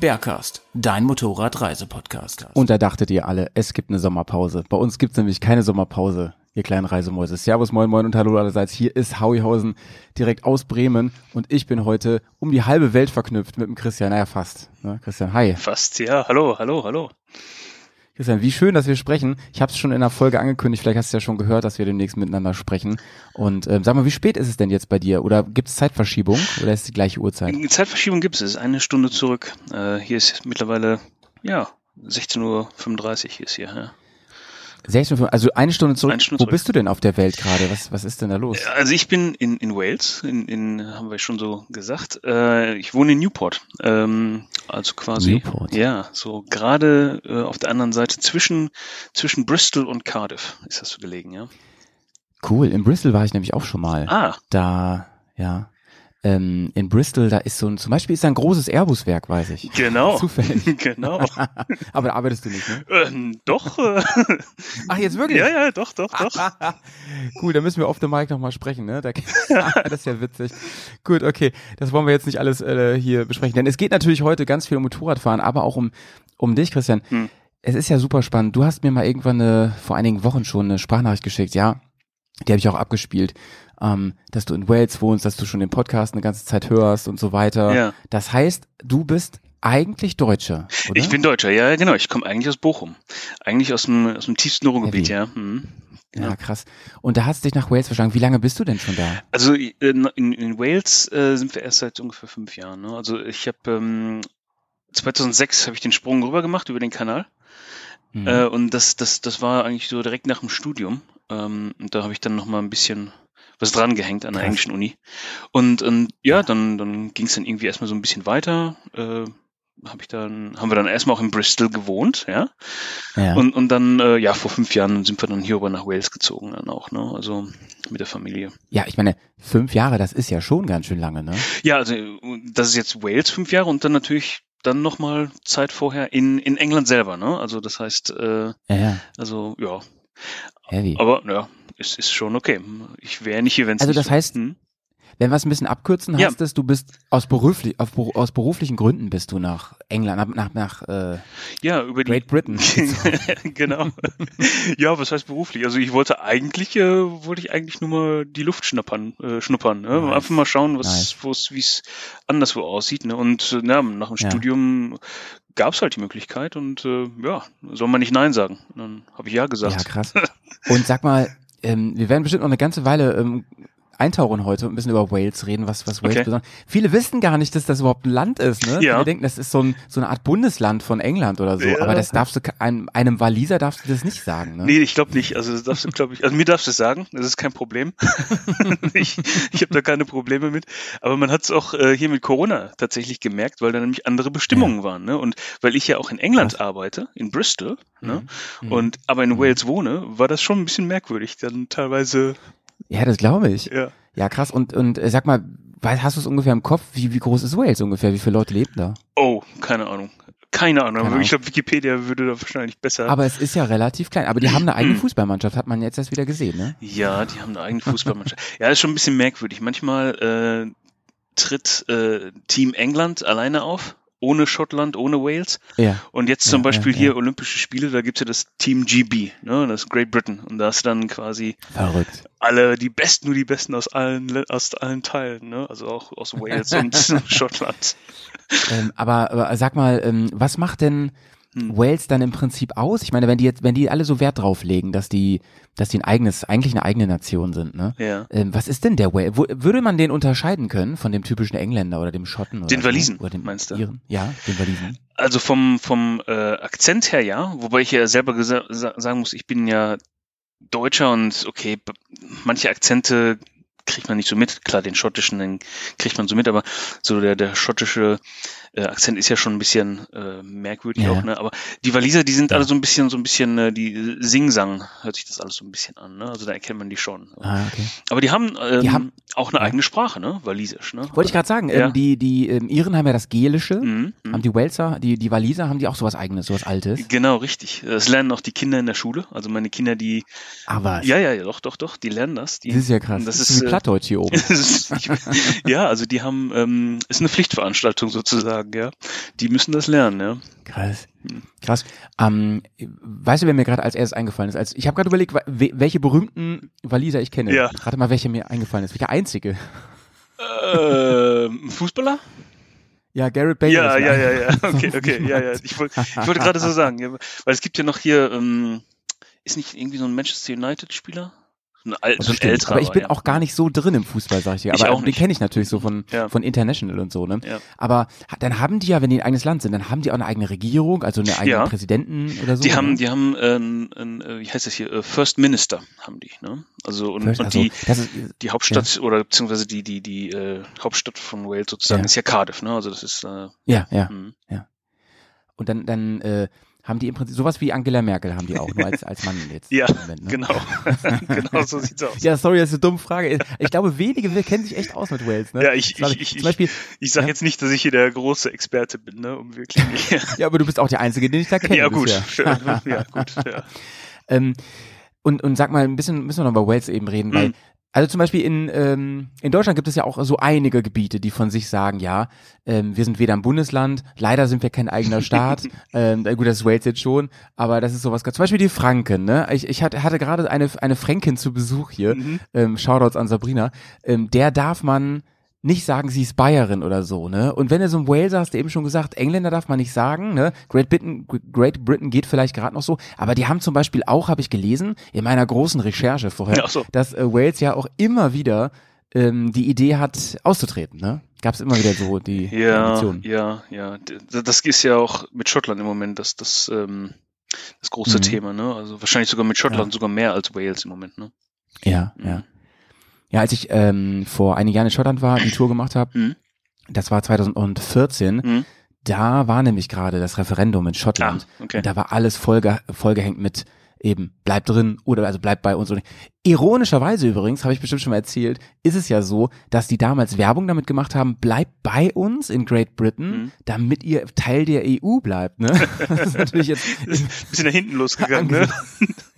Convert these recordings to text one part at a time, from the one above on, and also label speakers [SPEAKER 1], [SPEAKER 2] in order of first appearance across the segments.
[SPEAKER 1] Bergcast, dein Motorradreisepodcast.
[SPEAKER 2] Und da dachtet ihr alle, es gibt eine Sommerpause. Bei uns gibt's nämlich keine Sommerpause, ihr kleinen Reisemäuse. Servus, moin, moin und hallo allerseits. Hier ist Hauihausen direkt aus Bremen und ich bin heute um die halbe Welt verknüpft mit dem Christian. Naja, fast. Ne? Christian, hi.
[SPEAKER 3] Fast, ja. Hallo, hallo, hallo.
[SPEAKER 2] Christian, wie schön, dass wir sprechen. Ich habe es schon in der Folge angekündigt, vielleicht hast du ja schon gehört, dass wir demnächst miteinander sprechen. Und ähm, sag mal, wie spät ist es denn jetzt bei dir? Oder gibt's Zeitverschiebung oder ist es die gleiche Uhrzeit?
[SPEAKER 3] Zeitverschiebung gibt es, eine Stunde zurück. Äh, hier ist mittlerweile, ja, 16.35 Uhr ist hier. Ja.
[SPEAKER 2] 16 Uhr, also eine Stunde zurück.
[SPEAKER 3] Eine Stunde
[SPEAKER 2] Wo
[SPEAKER 3] zurück.
[SPEAKER 2] bist du denn auf der Welt gerade? Was, was ist denn da los?
[SPEAKER 3] Also ich bin in, in Wales, in, in, haben wir schon so gesagt. Äh, ich wohne in Newport. Ähm, also quasi.
[SPEAKER 2] Newport.
[SPEAKER 3] Ja, so gerade äh, auf der anderen Seite zwischen, zwischen Bristol und Cardiff ist das so gelegen, ja.
[SPEAKER 2] Cool, in Bristol war ich nämlich auch schon mal.
[SPEAKER 3] Ah,
[SPEAKER 2] Da, ja. Ähm, in Bristol, da ist so ein, zum Beispiel ist da ein großes Airbus-Werk, weiß ich.
[SPEAKER 3] genau.
[SPEAKER 2] Zufällig.
[SPEAKER 3] genau.
[SPEAKER 2] Aber da arbeitest du nicht, ne?
[SPEAKER 3] ähm, doch. Äh,
[SPEAKER 2] Ach, jetzt wirklich?
[SPEAKER 3] ja, ja, doch, doch, doch.
[SPEAKER 2] cool, da müssen wir auf dem Mic nochmal sprechen, ne? Da, das ist ja witzig. Gut, okay. Das wollen wir jetzt nicht alles äh, hier besprechen. Denn es geht natürlich heute ganz viel um Motorradfahren, aber auch um, um dich, Christian.
[SPEAKER 3] Hm.
[SPEAKER 2] Es ist ja super spannend. Du hast mir mal irgendwann eine, vor einigen Wochen schon eine Sprachnachricht geschickt, ja. Die habe ich auch abgespielt, ähm, dass du in Wales wohnst, dass du schon den Podcast eine ganze Zeit hörst und so weiter.
[SPEAKER 3] Ja.
[SPEAKER 2] Das heißt, du bist eigentlich Deutscher, oder?
[SPEAKER 3] Ich bin Deutscher, ja, genau. Ich komme eigentlich aus Bochum. Eigentlich aus dem, aus dem tiefsten Ruhrgebiet, ja. Mhm.
[SPEAKER 2] Ja, krass. Und da hast du dich nach Wales verschlagen. Wie lange bist du denn schon da?
[SPEAKER 3] Also in, in, in Wales äh, sind wir erst seit ungefähr fünf Jahren. Ne? Also ich habe ähm, 2006 habe ich den Sprung rüber gemacht über den Kanal
[SPEAKER 2] Mhm.
[SPEAKER 3] äh, und das, das, das war eigentlich so direkt nach dem Studium. Ähm, und da habe ich dann noch mal ein bisschen was dran gehängt an der englischen Uni. Und, und ja, dann, dann ging es dann irgendwie erstmal so ein bisschen weiter. Äh, hab ich dann, haben wir dann erstmal auch in Bristol gewohnt, ja.
[SPEAKER 2] ja.
[SPEAKER 3] Und, und dann, äh, ja, vor fünf Jahren sind wir dann hier rüber nach Wales gezogen dann auch, ne? Also mit der Familie.
[SPEAKER 2] ja, ich meine, fünf Jahre, das ist ja schon ganz schön lange, ne?
[SPEAKER 3] Ja, also das ist jetzt Wales fünf Jahre und dann natürlich dann nochmal Zeit vorher in, in England selber, ne? Also das heißt, äh,
[SPEAKER 2] Ja, ja.
[SPEAKER 3] also ja,
[SPEAKER 2] Heavy.
[SPEAKER 3] aber ja, es ist schon okay. Ich wäre nicht hier, wenn es
[SPEAKER 2] Also das
[SPEAKER 3] so-
[SPEAKER 2] heißt,
[SPEAKER 3] Hm?
[SPEAKER 2] Wenn wir es ein bisschen abkürzen
[SPEAKER 3] Ja.
[SPEAKER 2] hast, es, du bist aus, beruflich, auf, aus beruflichen Gründen bist du nach England, nach, nach, äh,
[SPEAKER 3] ja, über
[SPEAKER 2] Great Britain.
[SPEAKER 3] genau. ja, was heißt beruflich? Also ich wollte eigentlich, äh, wollte ich eigentlich nur mal die Luft schnuppern, äh, schnuppern, ne?
[SPEAKER 2] Nice.
[SPEAKER 3] einfach mal schauen, was,
[SPEAKER 2] Nice.
[SPEAKER 3] wie es anderswo aussieht, ne? Und äh, na, nach dem
[SPEAKER 2] Ja.
[SPEAKER 3] Studium gab es halt die Möglichkeit und äh, ja, soll man nicht Nein sagen. Dann habe ich ja
[SPEAKER 2] ja,
[SPEAKER 3] gesagt.
[SPEAKER 2] krass. Und sag mal, ähm, wir werden bestimmt noch eine ganze Weile ähm, eintauchen heute und ein bisschen über Wales reden, was, was Wales
[SPEAKER 3] Okay.
[SPEAKER 2] besonders. Viele wissen gar nicht, dass das überhaupt ein Land ist, ne?
[SPEAKER 3] Ja.
[SPEAKER 2] Viele denken, das ist so, ein, so eine Art Bundesland von England oder so.
[SPEAKER 3] Ja.
[SPEAKER 2] Aber das darfst du, einem, einem Waliser darfst du das nicht sagen, ne?
[SPEAKER 3] Nee, ich glaube nicht. Also das darfst du, glaube ich, also mir darfst du es sagen, das ist kein Problem. ich ich habe da keine Probleme mit. Aber man hat es auch äh, hier mit Corona tatsächlich gemerkt, weil da nämlich andere Bestimmungen waren. Ne? Und weil ich ja auch in England arbeite, in Bristol, ne?
[SPEAKER 2] Mhm.
[SPEAKER 3] und aber in Wales wohne, war das schon ein bisschen merkwürdig. Dann teilweise,
[SPEAKER 2] Ja, das glaube ich.
[SPEAKER 3] ja.
[SPEAKER 2] Ja, krass. Und, und äh, sag mal, hast du es ungefähr im Kopf? Wie, wie groß ist Wales ungefähr? Wie viele Leute leben da?
[SPEAKER 3] Oh, keine Ahnung. Keine Ahnung.
[SPEAKER 2] Keine
[SPEAKER 3] aber ich glaube, Wikipedia würde da wahrscheinlich besser.
[SPEAKER 2] Aber es ist ja relativ klein. Aber die haben eine eigene Fußballmannschaft, hat man jetzt erst wieder gesehen, ne?
[SPEAKER 3] Ja, die haben eine eigene Fußballmannschaft. ja, ist schon ein bisschen merkwürdig. Manchmal äh, tritt äh, Team England alleine auf, ohne Schottland, ohne Wales.
[SPEAKER 2] Ja.
[SPEAKER 3] Und jetzt zum
[SPEAKER 2] Ja,
[SPEAKER 3] Beispiel
[SPEAKER 2] ja,
[SPEAKER 3] hier. Olympische Spiele, da gibt's ja das Team GB, ne, das ist Great Britain. Und da du dann quasi
[SPEAKER 2] Verrückt.
[SPEAKER 3] alle, die Besten, nur die Besten aus allen, Le- aus allen Teilen, ne, also auch aus Wales und Schottland.
[SPEAKER 2] Ähm, aber, aber sag mal, ähm, was macht denn
[SPEAKER 3] Hm.
[SPEAKER 2] Wales dann im Prinzip aus? Ich meine, wenn die jetzt, wenn die alle so Wert drauf legen, dass die, dass die ein eigenes, eigentlich eine eigene Nation sind, ne?
[SPEAKER 3] Ja.
[SPEAKER 2] Ähm, was ist denn der Wales? Wo, würde man den unterscheiden können von dem typischen Engländer oder dem Schotten? Oder
[SPEAKER 3] Den? Walisen,
[SPEAKER 2] oder dem
[SPEAKER 3] meinst du?
[SPEAKER 2] Iren? Ja, den Walisen.
[SPEAKER 3] Also vom, vom äh, Akzent her ja, wobei ich ja selber sagen muss, ich bin ja Deutscher und okay, manche Akzente kriegt man nicht so mit. Klar, den schottischen, den kriegt man so mit, aber so der, der schottische äh, Akzent ist ja schon ein bisschen äh, merkwürdig
[SPEAKER 2] Ja.
[SPEAKER 3] auch, ne? Aber die Waliser, die sind alle so ein bisschen, so ein bisschen, äh, die Sing-Sang, hört sich das alles so ein bisschen an, ne? Also da erkennt man die schon.
[SPEAKER 2] Ah, okay.
[SPEAKER 3] Aber die haben, ähm,
[SPEAKER 2] Die haben-
[SPEAKER 3] auch eine
[SPEAKER 2] ja.
[SPEAKER 3] eigene Sprache, ne? Walisisch, ne?
[SPEAKER 2] Wollte ich gerade sagen,
[SPEAKER 3] Ja.
[SPEAKER 2] ähm, die, die ähm, Iren haben ja das Gelische,
[SPEAKER 3] Mhm, mhm.
[SPEAKER 2] haben die Waleser, die, die Waliser haben die auch sowas eigenes, sowas Altes.
[SPEAKER 3] Genau, richtig. Das lernen auch die Kinder in der Schule. Also meine Kinder, die,
[SPEAKER 2] Aber
[SPEAKER 3] ja, ja, ja, doch, doch, doch, die lernen das. Die,
[SPEAKER 2] das ist ja krass.
[SPEAKER 3] Das
[SPEAKER 2] Das
[SPEAKER 3] ist,
[SPEAKER 2] ist
[SPEAKER 3] äh,
[SPEAKER 2] Plattdeutsch hier oben.
[SPEAKER 3] Ist nicht- ja, also die haben, ähm, ist eine Pflichtveranstaltung sozusagen, ja. Die müssen das lernen, ja.
[SPEAKER 2] Krass. Krass. Ähm, weißt du, wer mir gerade als erstes eingefallen ist? Als, ich habe gerade überlegt, welche berühmten Waliser ich kenne.
[SPEAKER 3] Ja.
[SPEAKER 2] Rate mal, welcher mir eingefallen ist. Welcher einzige?
[SPEAKER 3] Ähm, Fußballer?
[SPEAKER 2] Ja, Garrett Bale.
[SPEAKER 3] Ja, ja, ja, ja. Okay, okay, ja, ja. Ich, wollt, ich wollte gerade so sagen, ja, weil es gibt ja noch hier, ähm, ist nicht irgendwie so ein Manchester United Spieler? So ein, al so ein älterer.
[SPEAKER 2] aber ich bin
[SPEAKER 3] ja.
[SPEAKER 2] auch gar nicht so drin im Fußball, sag ich dir.
[SPEAKER 3] Ich
[SPEAKER 2] Aber
[SPEAKER 3] auch
[SPEAKER 2] den kenne ich natürlich so von,
[SPEAKER 3] Ja.
[SPEAKER 2] von International und so, ne?
[SPEAKER 3] Ja.
[SPEAKER 2] Aber dann haben die ja, wenn die ein eigenes Land sind, dann haben die auch eine eigene Regierung, also einen eigenen
[SPEAKER 3] Ja.
[SPEAKER 2] Präsidenten oder so.
[SPEAKER 3] Die haben,
[SPEAKER 2] ne?
[SPEAKER 3] die haben, ähm, ein, äh, wie heißt das hier, äh, First Minister haben die, ne? Also und,
[SPEAKER 2] First-
[SPEAKER 3] und
[SPEAKER 2] also,
[SPEAKER 3] die,
[SPEAKER 2] ist,
[SPEAKER 3] die Hauptstadt oder beziehungsweise die, die, die äh, Hauptstadt von Wales sozusagen
[SPEAKER 2] Ja.
[SPEAKER 3] ist ja Cardiff, ne? Also das ist äh,
[SPEAKER 2] ja, ja.
[SPEAKER 3] hm.
[SPEAKER 2] Und dann, dann äh, haben die im Prinzip sowas wie Angela Merkel haben die auch, nur als, als Mann jetzt.
[SPEAKER 3] Ja,
[SPEAKER 2] Moment, ne?
[SPEAKER 3] genau. genau so sieht's aus.
[SPEAKER 2] Ja, sorry, das ist eine dumme Frage. Ich glaube, wenige kennen sich echt aus mit Wales. Ne?
[SPEAKER 3] Ja, ich-
[SPEAKER 2] Das
[SPEAKER 3] ich- ich-
[SPEAKER 2] Zum Beispiel,
[SPEAKER 3] Ich sage
[SPEAKER 2] Ja.
[SPEAKER 3] jetzt nicht, dass ich hier der große Experte bin, ne? Um wirklich.
[SPEAKER 2] ja, aber du bist auch der Einzige, den ich da kenne
[SPEAKER 3] ja, gut. ja, gut. Ja.
[SPEAKER 2] Ähm, und, und sag mal, ein bisschen müssen wir noch über Wales eben reden, weil
[SPEAKER 3] Mhm.
[SPEAKER 2] Also zum Beispiel in, ähm, in Deutschland gibt es ja auch so einige Gebiete, die von sich sagen, ja, ähm, wir sind weder ein Bundesland, leider sind wir kein eigener Staat. ähm, gut, das ist Wales jetzt schon, aber das ist sowas. Zum Beispiel die Franken, ne? Ich, ich hatte, hatte gerade eine, eine Fränkin zu Besuch hier,
[SPEAKER 3] Mhm.
[SPEAKER 2] ähm, Shoutouts an Sabrina, ähm, der darf man nicht sagen, sie ist Bayerin oder so, ne? Und wenn du so ein Waleser hast, du eben schon gesagt, Engländer darf man nicht sagen, ne? Great Britain, Great Britain geht vielleicht gerade noch so, aber die haben zum Beispiel auch, habe ich gelesen, in meiner großen Recherche vorher,
[SPEAKER 3] so.
[SPEAKER 2] dass äh, Wales ja auch immer wieder ähm, die Idee hat, auszutreten, ne? Gab es immer wieder so die
[SPEAKER 3] Ja, ja, ja. Das ist ja auch mit Schottland im Moment das, das, ähm, das große
[SPEAKER 2] Mhm.
[SPEAKER 3] Thema, ne? Also wahrscheinlich sogar mit Schottland sogar mehr als Wales im Moment, ne?
[SPEAKER 2] Ja,
[SPEAKER 3] Mhm.
[SPEAKER 2] ja. Ja, als ich ähm, vor einigen Jahren in Schottland war, die Tour gemacht habe,
[SPEAKER 3] Mhm.
[SPEAKER 2] das war 2014,
[SPEAKER 3] Mhm.
[SPEAKER 2] da war nämlich gerade das Referendum in Schottland.
[SPEAKER 3] Ah, okay.
[SPEAKER 2] Da war alles vollge vollgehängt mit eben bleib drin oder also bleib bei uns. Ironischerweise übrigens, habe ich bestimmt schon mal erzählt, ist es ja so, dass die damals Werbung damit gemacht haben, bleibt bei uns in Great Britain,
[SPEAKER 3] Mhm.
[SPEAKER 2] damit ihr Teil der EU bleibt. Ne? Das ist natürlich jetzt
[SPEAKER 3] bisschen nach hinten losgegangen, ne?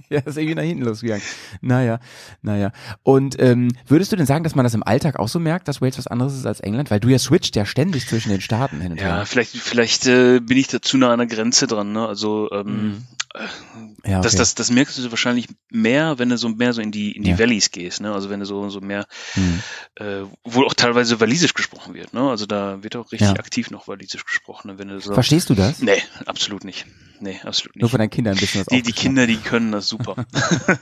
[SPEAKER 2] ja, ist irgendwie nach hinten losgegangen. Naja, naja. Und ähm, würdest du denn sagen, dass man das im Alltag auch so merkt, dass Wales was anderes ist als England? Weil du ja switcht ja ständig zwischen den Staaten hin und
[SPEAKER 3] Ja,
[SPEAKER 2] her.
[SPEAKER 3] vielleicht, vielleicht äh, bin ich da zu nah an der Grenze dran, ne? Also ähm,
[SPEAKER 2] Mhm. Ja,
[SPEAKER 3] das,
[SPEAKER 2] okay.
[SPEAKER 3] das, das merkst du wahrscheinlich mehr, wenn du so mehr so in die in die
[SPEAKER 2] Ja.
[SPEAKER 3] Valleys gehst, ne? Also wenn du so so mehr,
[SPEAKER 2] Hm.
[SPEAKER 3] äh, wo auch teilweise Walisisch gesprochen wird, ne? Also da wird auch richtig
[SPEAKER 2] Ja.
[SPEAKER 3] aktiv noch Walisisch gesprochen, ne? wenn du so.
[SPEAKER 2] Verstehst du das?
[SPEAKER 3] Nee, absolut nicht. Nee, absolut
[SPEAKER 2] Nur
[SPEAKER 3] nicht.
[SPEAKER 2] von deinen Kindern ein bisschen was
[SPEAKER 3] Die, die. Kinder, die können das super.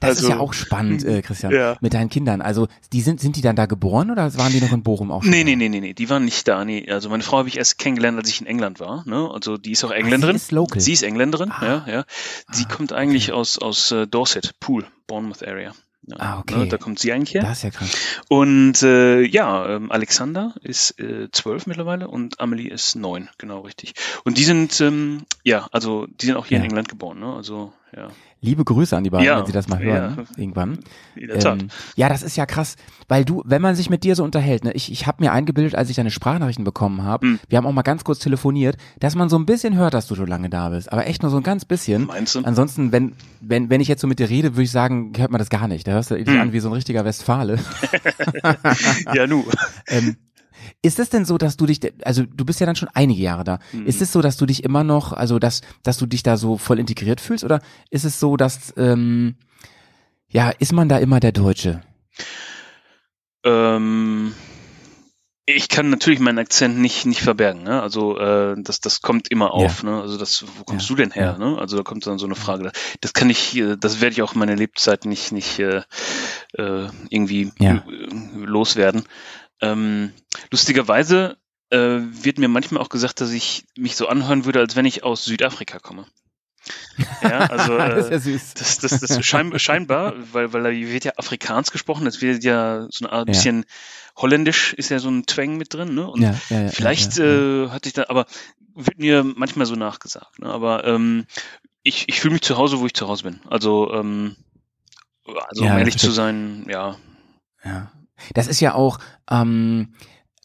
[SPEAKER 2] Das ist
[SPEAKER 3] Also-
[SPEAKER 2] ja auch spannend, äh, Christian,
[SPEAKER 3] Ja.
[SPEAKER 2] mit deinen Kindern. Also, die sind, sind die dann da geboren oder waren die noch in Bochum auch schon?
[SPEAKER 3] Nee, nee, nee, nee, nee, die waren nicht da. Nee, also meine Frau habe ich erst kennengelernt, als ich in England war. Ne? Also die ist auch Engländerin.
[SPEAKER 2] ist local.
[SPEAKER 3] Sie ist Engländerin,
[SPEAKER 2] Ah.
[SPEAKER 3] ja, ja. Sie kommt eigentlich aus aus äh, Dorset, Pool, Bournemouth Area. Ja,
[SPEAKER 2] Ah, okay.
[SPEAKER 3] Ne? Da kommt sie eigentlich her.
[SPEAKER 2] Das ist ja krass.
[SPEAKER 3] Und äh, ja, ähm, Alexander ist äh, zwölf mittlerweile und Amelie ist neun, genau richtig. Und die sind ähm, ja, also die sind auch hier
[SPEAKER 2] Ja.
[SPEAKER 3] in England geboren, ne? Also ja,
[SPEAKER 2] Liebe Grüße an die beiden,
[SPEAKER 3] Ja,
[SPEAKER 2] wenn sie das mal hören,
[SPEAKER 3] ja.
[SPEAKER 2] irgendwann. Ähm, ja, das ist ja krass, weil du, wenn man sich mit dir so unterhält, ne, ich, ich habe mir eingebildet, als ich deine Sprachnachrichten bekommen habe,
[SPEAKER 3] Hm.
[SPEAKER 2] wir haben auch mal ganz kurz telefoniert, dass man so ein bisschen hört, dass du schon lange da bist, aber echt nur so ein ganz bisschen.
[SPEAKER 3] Meinst du?
[SPEAKER 2] Ansonsten, wenn, wenn, wenn ich jetzt so mit dir rede, würde ich sagen, hört man das gar nicht. Da hörst du dich
[SPEAKER 3] Hm.
[SPEAKER 2] an wie so ein richtiger Westfale.
[SPEAKER 3] ja, nu.
[SPEAKER 2] ähm, ist es denn so, dass du dich, also du bist ja dann schon einige Jahre da.
[SPEAKER 3] Mhm.
[SPEAKER 2] Ist es so, dass du dich immer noch, also dass, dass du dich da so voll integriert fühlst, oder ist es so, dass, ähm, ja, ist man da immer der Deutsche?
[SPEAKER 3] Ähm, ich kann natürlich meinen Akzent nicht nicht verbergen, ne? Also äh, das das kommt immer auf, ne? Also das wo kommst
[SPEAKER 2] Ja.
[SPEAKER 3] du denn her,
[SPEAKER 2] Ja.
[SPEAKER 3] ne? Also da kommt dann so eine Frage. Das kann ich, äh, das werde ich auch meine Lebzeit nicht nicht äh, äh, irgendwie
[SPEAKER 2] Ja.
[SPEAKER 3] loswerden. Ähm, lustigerweise äh, wird mir manchmal auch gesagt, dass ich mich so anhören würde, als wenn ich aus Südafrika komme. Ja, also
[SPEAKER 2] das ist
[SPEAKER 3] äh,
[SPEAKER 2] ja süß.
[SPEAKER 3] das, das, das schein, scheinbar, weil, weil da wird ja Afrikaans gesprochen, es wird ja so eine Art bisschen Holländisch ist ja so ein Twang mit drin, ne? Und
[SPEAKER 2] Ja, ja, ja,
[SPEAKER 3] vielleicht
[SPEAKER 2] ja, ja.
[SPEAKER 3] Äh, hatte ich da, aber wird mir manchmal so nachgesagt, ne? Aber ähm, ich, ich fühle mich zu Hause, wo ich zu Hause bin. Also, ähm, also
[SPEAKER 2] Ja,
[SPEAKER 3] um
[SPEAKER 2] das
[SPEAKER 3] ehrlich zu sein, ja.
[SPEAKER 2] Ja. Das ist ja auch, ähm,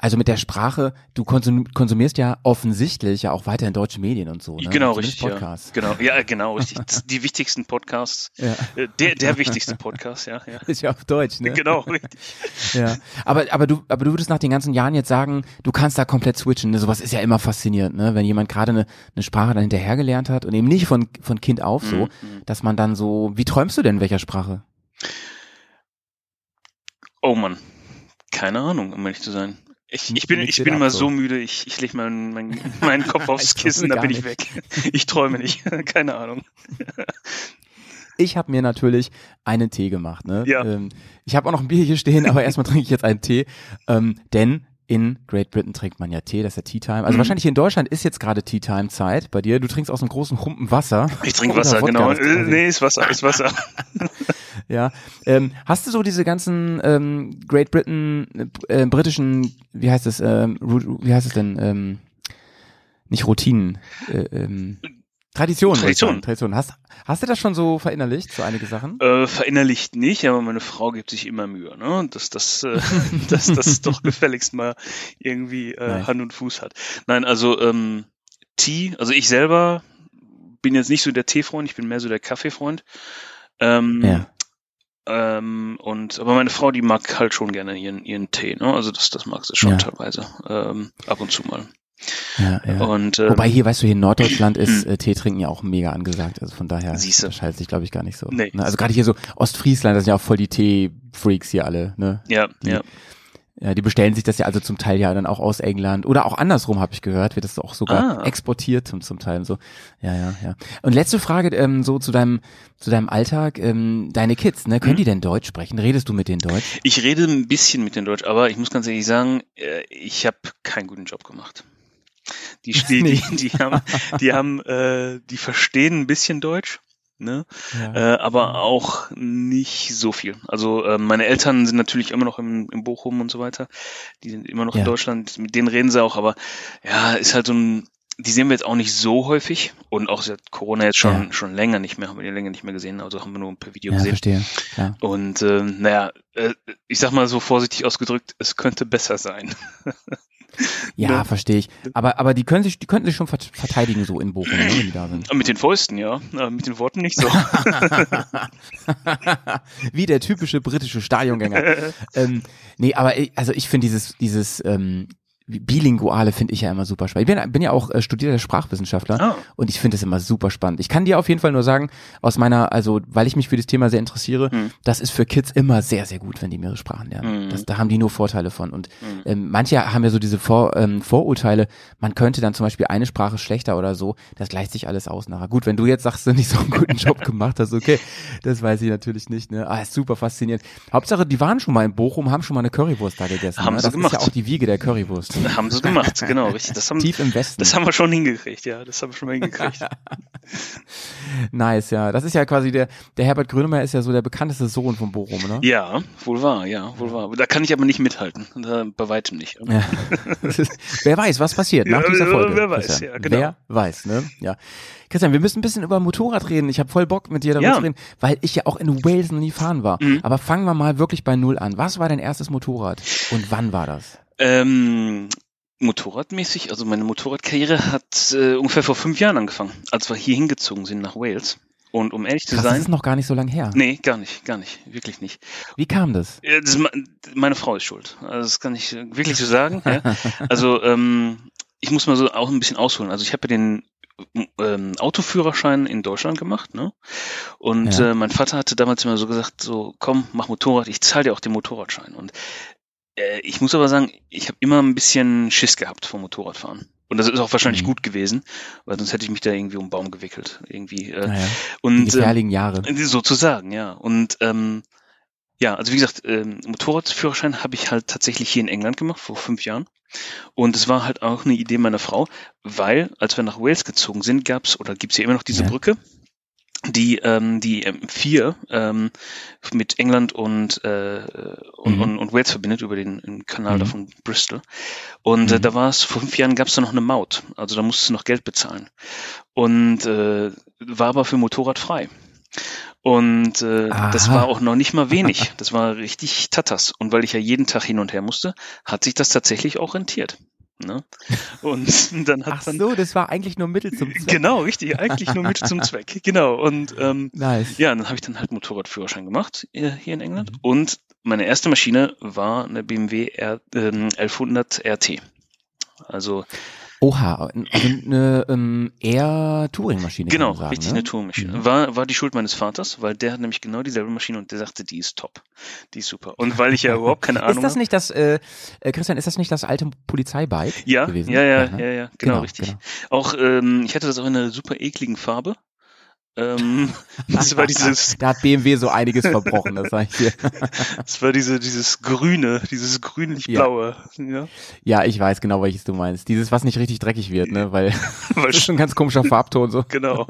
[SPEAKER 2] also mit der Sprache, du konsum konsumierst ja offensichtlich ja auch weiterhin deutsche Medien und so. Ne?
[SPEAKER 3] Genau,
[SPEAKER 2] Zumindest
[SPEAKER 3] richtig. Ja.
[SPEAKER 2] Podcasts.
[SPEAKER 3] Genau, ja, genau, richtig. Die wichtigsten Podcasts,
[SPEAKER 2] Ja.
[SPEAKER 3] äh, der, der wichtigste Podcast, ja, ja.
[SPEAKER 2] Ist ja auf Deutsch, ne?
[SPEAKER 3] Genau, richtig.
[SPEAKER 2] Ja. Aber, aber du, aber du würdest nach den ganzen Jahren jetzt sagen, du kannst da komplett switchen. Ne? Sowas ist ja immer faszinierend, ne? Wenn jemand gerade eine, eine Sprache dann hinterher gelernt hat und eben nicht von, von Kind auf so,
[SPEAKER 3] Mhm.
[SPEAKER 2] dass man dann so, wie träumst du denn in welcher Sprache?
[SPEAKER 3] Oh Mann, keine Ahnung, um ehrlich zu sein. Ich, ich bin, ich bin immer
[SPEAKER 2] so.
[SPEAKER 3] müde, ich, ich lege meinen, meinen, meinen Kopf aufs Kissen, da
[SPEAKER 2] gar
[SPEAKER 3] bin ich weg. Ich träume nicht, keine Ahnung.
[SPEAKER 2] Ich habe mir natürlich einen Tee gemacht. Ne?
[SPEAKER 3] Ja.
[SPEAKER 2] Ähm, ich habe auch noch ein Bier hier stehen, aber erstmal trinke ich jetzt einen Tee. Ähm, denn in Great Britain trinkt man ja Tee, das ist ja Tea Time. Also
[SPEAKER 3] Mhm.
[SPEAKER 2] wahrscheinlich hier in Deutschland ist jetzt gerade Tea Time Zeit bei dir. Du trinkst aus einem großen Humpen Wasser.
[SPEAKER 3] Ich trinke
[SPEAKER 2] Oder
[SPEAKER 3] Wasser,
[SPEAKER 2] Wodka,
[SPEAKER 3] genau.
[SPEAKER 2] das man
[SPEAKER 3] Äh. Nee, ist Wasser, ist Wasser.
[SPEAKER 2] Ja. Ähm, hast du so diese ganzen ähm, Great Britain äh, britischen, wie heißt es, ähm, wie heißt es denn? Ähm, nicht Routinen, äh, ähm, Traditionen. sagen, Traditionen. Hast, hast du das schon so verinnerlicht, so einige Sachen?
[SPEAKER 3] Äh, verinnerlicht nicht, aber meine Frau gibt sich immer Mühe, ne? Dass das, äh, dass das doch gefälligst mal irgendwie äh. Hand und Fuß hat. Nein, also ähm, Tee, also ich selber bin jetzt nicht so der Teefreund, ich bin mehr so der Kaffeefreund. Ähm,
[SPEAKER 2] Ja.
[SPEAKER 3] Ähm, und aber meine Frau, die mag halt schon gerne ihren, ihren Tee, ne? Also das, das mag sie schon
[SPEAKER 2] Ja.
[SPEAKER 3] teilweise. Ähm, ab und zu mal.
[SPEAKER 2] Ja, ja.
[SPEAKER 3] Und ähm,
[SPEAKER 2] Wobei hier, weißt du, hier in Norddeutschland ist äh, Tee trinken ja auch mega angesagt. Also von daher
[SPEAKER 3] Siehste.
[SPEAKER 2] unterscheidet sich, glaube ich, gar nicht so.
[SPEAKER 3] Nee.
[SPEAKER 2] Ne? Also gerade hier so Ostfriesland, das sind ja auch voll die Tee-Freaks hier alle. Ne?
[SPEAKER 3] ja,
[SPEAKER 2] die-
[SPEAKER 3] ja.
[SPEAKER 2] Ja, die bestellen sich das ja also zum Teil ja dann auch aus England oder auch andersrum habe ich gehört, wird das auch sogar
[SPEAKER 3] Ah.
[SPEAKER 2] exportiert zum, zum Teil so. Ja, ja, ja. Und letzte Frage ähm, so zu deinem zu deinem Alltag, ähm, deine Kids, ne, können
[SPEAKER 3] Mhm.
[SPEAKER 2] die denn Deutsch sprechen? Redest du mit denen Deutsch?
[SPEAKER 3] Ich rede ein bisschen mit den Deutsch, aber ich muss ganz ehrlich sagen, äh, ich habe keinen guten Job gemacht. Die, die, die, die haben, die haben, äh, die verstehen ein bisschen Deutsch, ne?
[SPEAKER 2] Ja.
[SPEAKER 3] Äh, aber auch nicht so viel. Also äh, meine Eltern sind natürlich immer noch im, im Bochum und so weiter. Die sind immer noch
[SPEAKER 2] Ja.
[SPEAKER 3] in Deutschland. Mit denen reden sie auch, aber ja, ist halt so ein. Die sehen wir jetzt auch nicht so häufig und auch seit Corona jetzt schon
[SPEAKER 2] Ja.
[SPEAKER 3] schon länger nicht mehr, haben wir die länger nicht mehr gesehen, also haben wir nur per Video
[SPEAKER 2] ja,
[SPEAKER 3] gesehen.
[SPEAKER 2] verstehe. Ja.
[SPEAKER 3] Und äh, naja, äh, ich sag mal so vorsichtig ausgedrückt, es könnte besser sein.
[SPEAKER 2] Ja,
[SPEAKER 3] Ne?
[SPEAKER 2] verstehe ich. Aber, aber die können sich, die könnten sich schon vert- verteidigen so in Bochum, ne, wenn die da sind.
[SPEAKER 3] Mit den Fäusten, ja, äh, mit den Worten nicht so.
[SPEAKER 2] Wie der typische britische Stadiongänger. ähm, nee, aber ich, also ich finde dieses, dieses ähm, Bilinguale finde ich ja immer super spannend. Ich bin, bin ja auch äh, studierter Sprachwissenschaftler
[SPEAKER 3] Ah.
[SPEAKER 2] und ich finde es immer super spannend. Ich kann dir auf jeden Fall nur sagen, aus meiner, also weil ich mich für das Thema sehr interessiere,
[SPEAKER 3] Hm.
[SPEAKER 2] das ist für Kids immer sehr, sehr gut, wenn die mehrere Sprachen lernen.
[SPEAKER 3] Mhm.
[SPEAKER 2] Das, da haben die nur Vorteile von. Und
[SPEAKER 3] Mhm.
[SPEAKER 2] ähm, manche haben ja so diese Vor, ähm, Vorurteile, man könnte dann zum Beispiel eine Sprache schlechter oder so, das gleicht sich alles aus nachher. Gut, wenn du jetzt sagst, du nicht so einen guten Job gemacht hast, okay, das weiß ich natürlich nicht. Ne? Ah, ist super faszinierend. Hauptsache, die waren schon mal in Bochum, haben schon mal eine Currywurst da gegessen.
[SPEAKER 3] Haben
[SPEAKER 2] ne? Das
[SPEAKER 3] gemacht.
[SPEAKER 2] ist ja auch die Wiege der Currywurst.
[SPEAKER 3] Haben sie gemacht, genau, richtig. Das haben,
[SPEAKER 2] Tief im Westen.
[SPEAKER 3] das haben wir schon hingekriegt, ja, das haben wir schon mal hingekriegt.
[SPEAKER 2] Nice, ja. Das ist ja quasi der, der Herbert Grönemeyer ist ja so der bekannteste Sohn von Bochum, ne?
[SPEAKER 3] ja, wohl wahr, ja, wohl wahr. Da kann ich aber nicht mithalten, da, bei weitem nicht.
[SPEAKER 2] Ja. Ist, wer weiß, was passiert nach
[SPEAKER 3] Ja,
[SPEAKER 2] dieser Folge.
[SPEAKER 3] wer weiß,
[SPEAKER 2] Christian.
[SPEAKER 3] ja, genau.
[SPEAKER 2] Wer weiß, ne? Ja. Christian, wir müssen ein bisschen über Motorrad reden. Ich habe voll Bock mit dir darüber
[SPEAKER 3] Ja.
[SPEAKER 2] zu reden, weil ich ja auch in Wales noch nie fahren war.
[SPEAKER 3] Mhm.
[SPEAKER 2] Aber fangen wir mal wirklich bei Null an. Was war dein erstes Motorrad und wann war das?
[SPEAKER 3] Ähm, motorradmäßig, also meine Motorradkarriere hat äh, ungefähr vor fünf Jahren angefangen, als wir hier hingezogen sind nach Wales. Und um ehrlich zu
[SPEAKER 2] Krass, das
[SPEAKER 3] sein,
[SPEAKER 2] ist noch gar nicht so lang her.
[SPEAKER 3] nee, gar nicht, gar nicht, wirklich nicht.
[SPEAKER 2] Wie kam das?
[SPEAKER 3] Das ist, meine Frau ist schuld. Also das kann ich äh, wirklich so sagen. ja. Also ähm, ich muss mal so auch ein bisschen ausholen. Also ich habe ja den ähm, Autoführerschein in Deutschland gemacht, ne? Und
[SPEAKER 2] Ja.
[SPEAKER 3] äh, mein Vater hatte damals immer so gesagt, so komm, mach Motorrad, ich zahle dir auch den Motorradschein. Und äh, ich muss aber sagen, ich habe immer ein bisschen Schiss gehabt vom Motorradfahren. Und das ist auch wahrscheinlich
[SPEAKER 2] Mhm.
[SPEAKER 3] gut gewesen, weil sonst hätte ich mich da irgendwie um den Baum gewickelt. Irgendwie. Äh,
[SPEAKER 2] Naja, die
[SPEAKER 3] und ähm,
[SPEAKER 2] gefährlichen Jahre.
[SPEAKER 3] Sozusagen, ja. Und ähm, Ja, also wie gesagt, ähm, Motorradführerschein habe ich halt tatsächlich hier in England gemacht, vor fünf Jahren. Und es war halt auch eine Idee meiner Frau, weil als wir nach Wales gezogen sind, gab's oder gibt's hier immer noch diese
[SPEAKER 2] Ja.
[SPEAKER 3] Brücke, die ähm, die M4 ähm, mit England und, äh, und,
[SPEAKER 2] Mhm.
[SPEAKER 3] und, und Wales verbindet über den, Kanal da
[SPEAKER 2] Mhm.
[SPEAKER 3] von Bristol. Und äh,
[SPEAKER 2] Mhm.
[SPEAKER 3] da war es, vor fünf Jahren gab's da noch eine Maut. Also da musstest du noch Geld bezahlen. Und äh, war aber für Motorrad frei. Und äh, das war auch noch nicht mal wenig. Das war richtig Tatas. Und weil ich ja jeden Tag hin und her musste, hat sich das tatsächlich auch rentiert. Ne? Und dann hat
[SPEAKER 2] Ach
[SPEAKER 3] dann
[SPEAKER 2] so, das war eigentlich nur Mittel zum Zweck.
[SPEAKER 3] genau richtig, eigentlich nur mit zum Zweck. Genau. Und ähm,
[SPEAKER 2] Nice.
[SPEAKER 3] ja, dann habe ich dann halt Motorradführerschein gemacht äh, hier in England.
[SPEAKER 2] Mhm.
[SPEAKER 3] Und meine erste Maschine war eine BMW R, ähm, 1100 RT. Also
[SPEAKER 2] Oha, also eine ähm, eher Touring-Maschine.
[SPEAKER 3] genau,
[SPEAKER 2] sagen,
[SPEAKER 3] richtig
[SPEAKER 2] ne?
[SPEAKER 3] eine Tourmaschine.
[SPEAKER 2] Mhm.
[SPEAKER 3] War, war die Schuld meines Vaters, weil der hat nämlich genau dieselbe Maschine und der sagte, die ist top. Die ist super. Und weil ich ja überhaupt keine Ahnung
[SPEAKER 2] Ist das nicht das, äh, äh, Christian, ist das nicht das alte Polizeibike
[SPEAKER 3] Ja,
[SPEAKER 2] gewesen?
[SPEAKER 3] ja, ja,
[SPEAKER 2] ne?
[SPEAKER 3] ja, ja, genau,
[SPEAKER 2] Genau,
[SPEAKER 3] richtig.
[SPEAKER 2] genau.
[SPEAKER 3] Auch, ähm, ich hatte das auch in einer super ekligen Farbe. Ähm, das war dieses,
[SPEAKER 2] Da hat BMW so einiges verbrochen, das sag ich dir.
[SPEAKER 3] das war diese, dieses Grüne, dieses grünlich-blaue. Ja.
[SPEAKER 2] Ja, ich weiß genau, welches du meinst. Dieses, was nicht richtig dreckig wird, ne? Weil
[SPEAKER 3] Weil
[SPEAKER 2] das ist schon ein ganz komischer Farbton so.
[SPEAKER 3] Genau.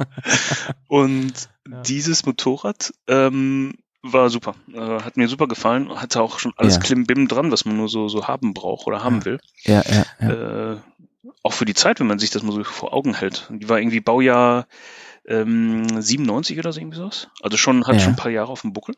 [SPEAKER 3] Und
[SPEAKER 2] Ja.
[SPEAKER 3] dieses Motorrad ähm, war super. Äh, hat mir super gefallen. Hatte auch schon alles
[SPEAKER 2] Ja.
[SPEAKER 3] Klimbim dran, was man nur so, so haben braucht oder haben
[SPEAKER 2] Ja.
[SPEAKER 3] will.
[SPEAKER 2] Ja, ja, ja.
[SPEAKER 3] Äh, auch für die Zeit, wenn man sich das mal so vor Augen hält. Die war irgendwie Baujahr ähm, 97 oder so irgendwie sowas. Also schon, hat
[SPEAKER 2] Ja.
[SPEAKER 3] schon ein paar Jahre auf dem Buckel.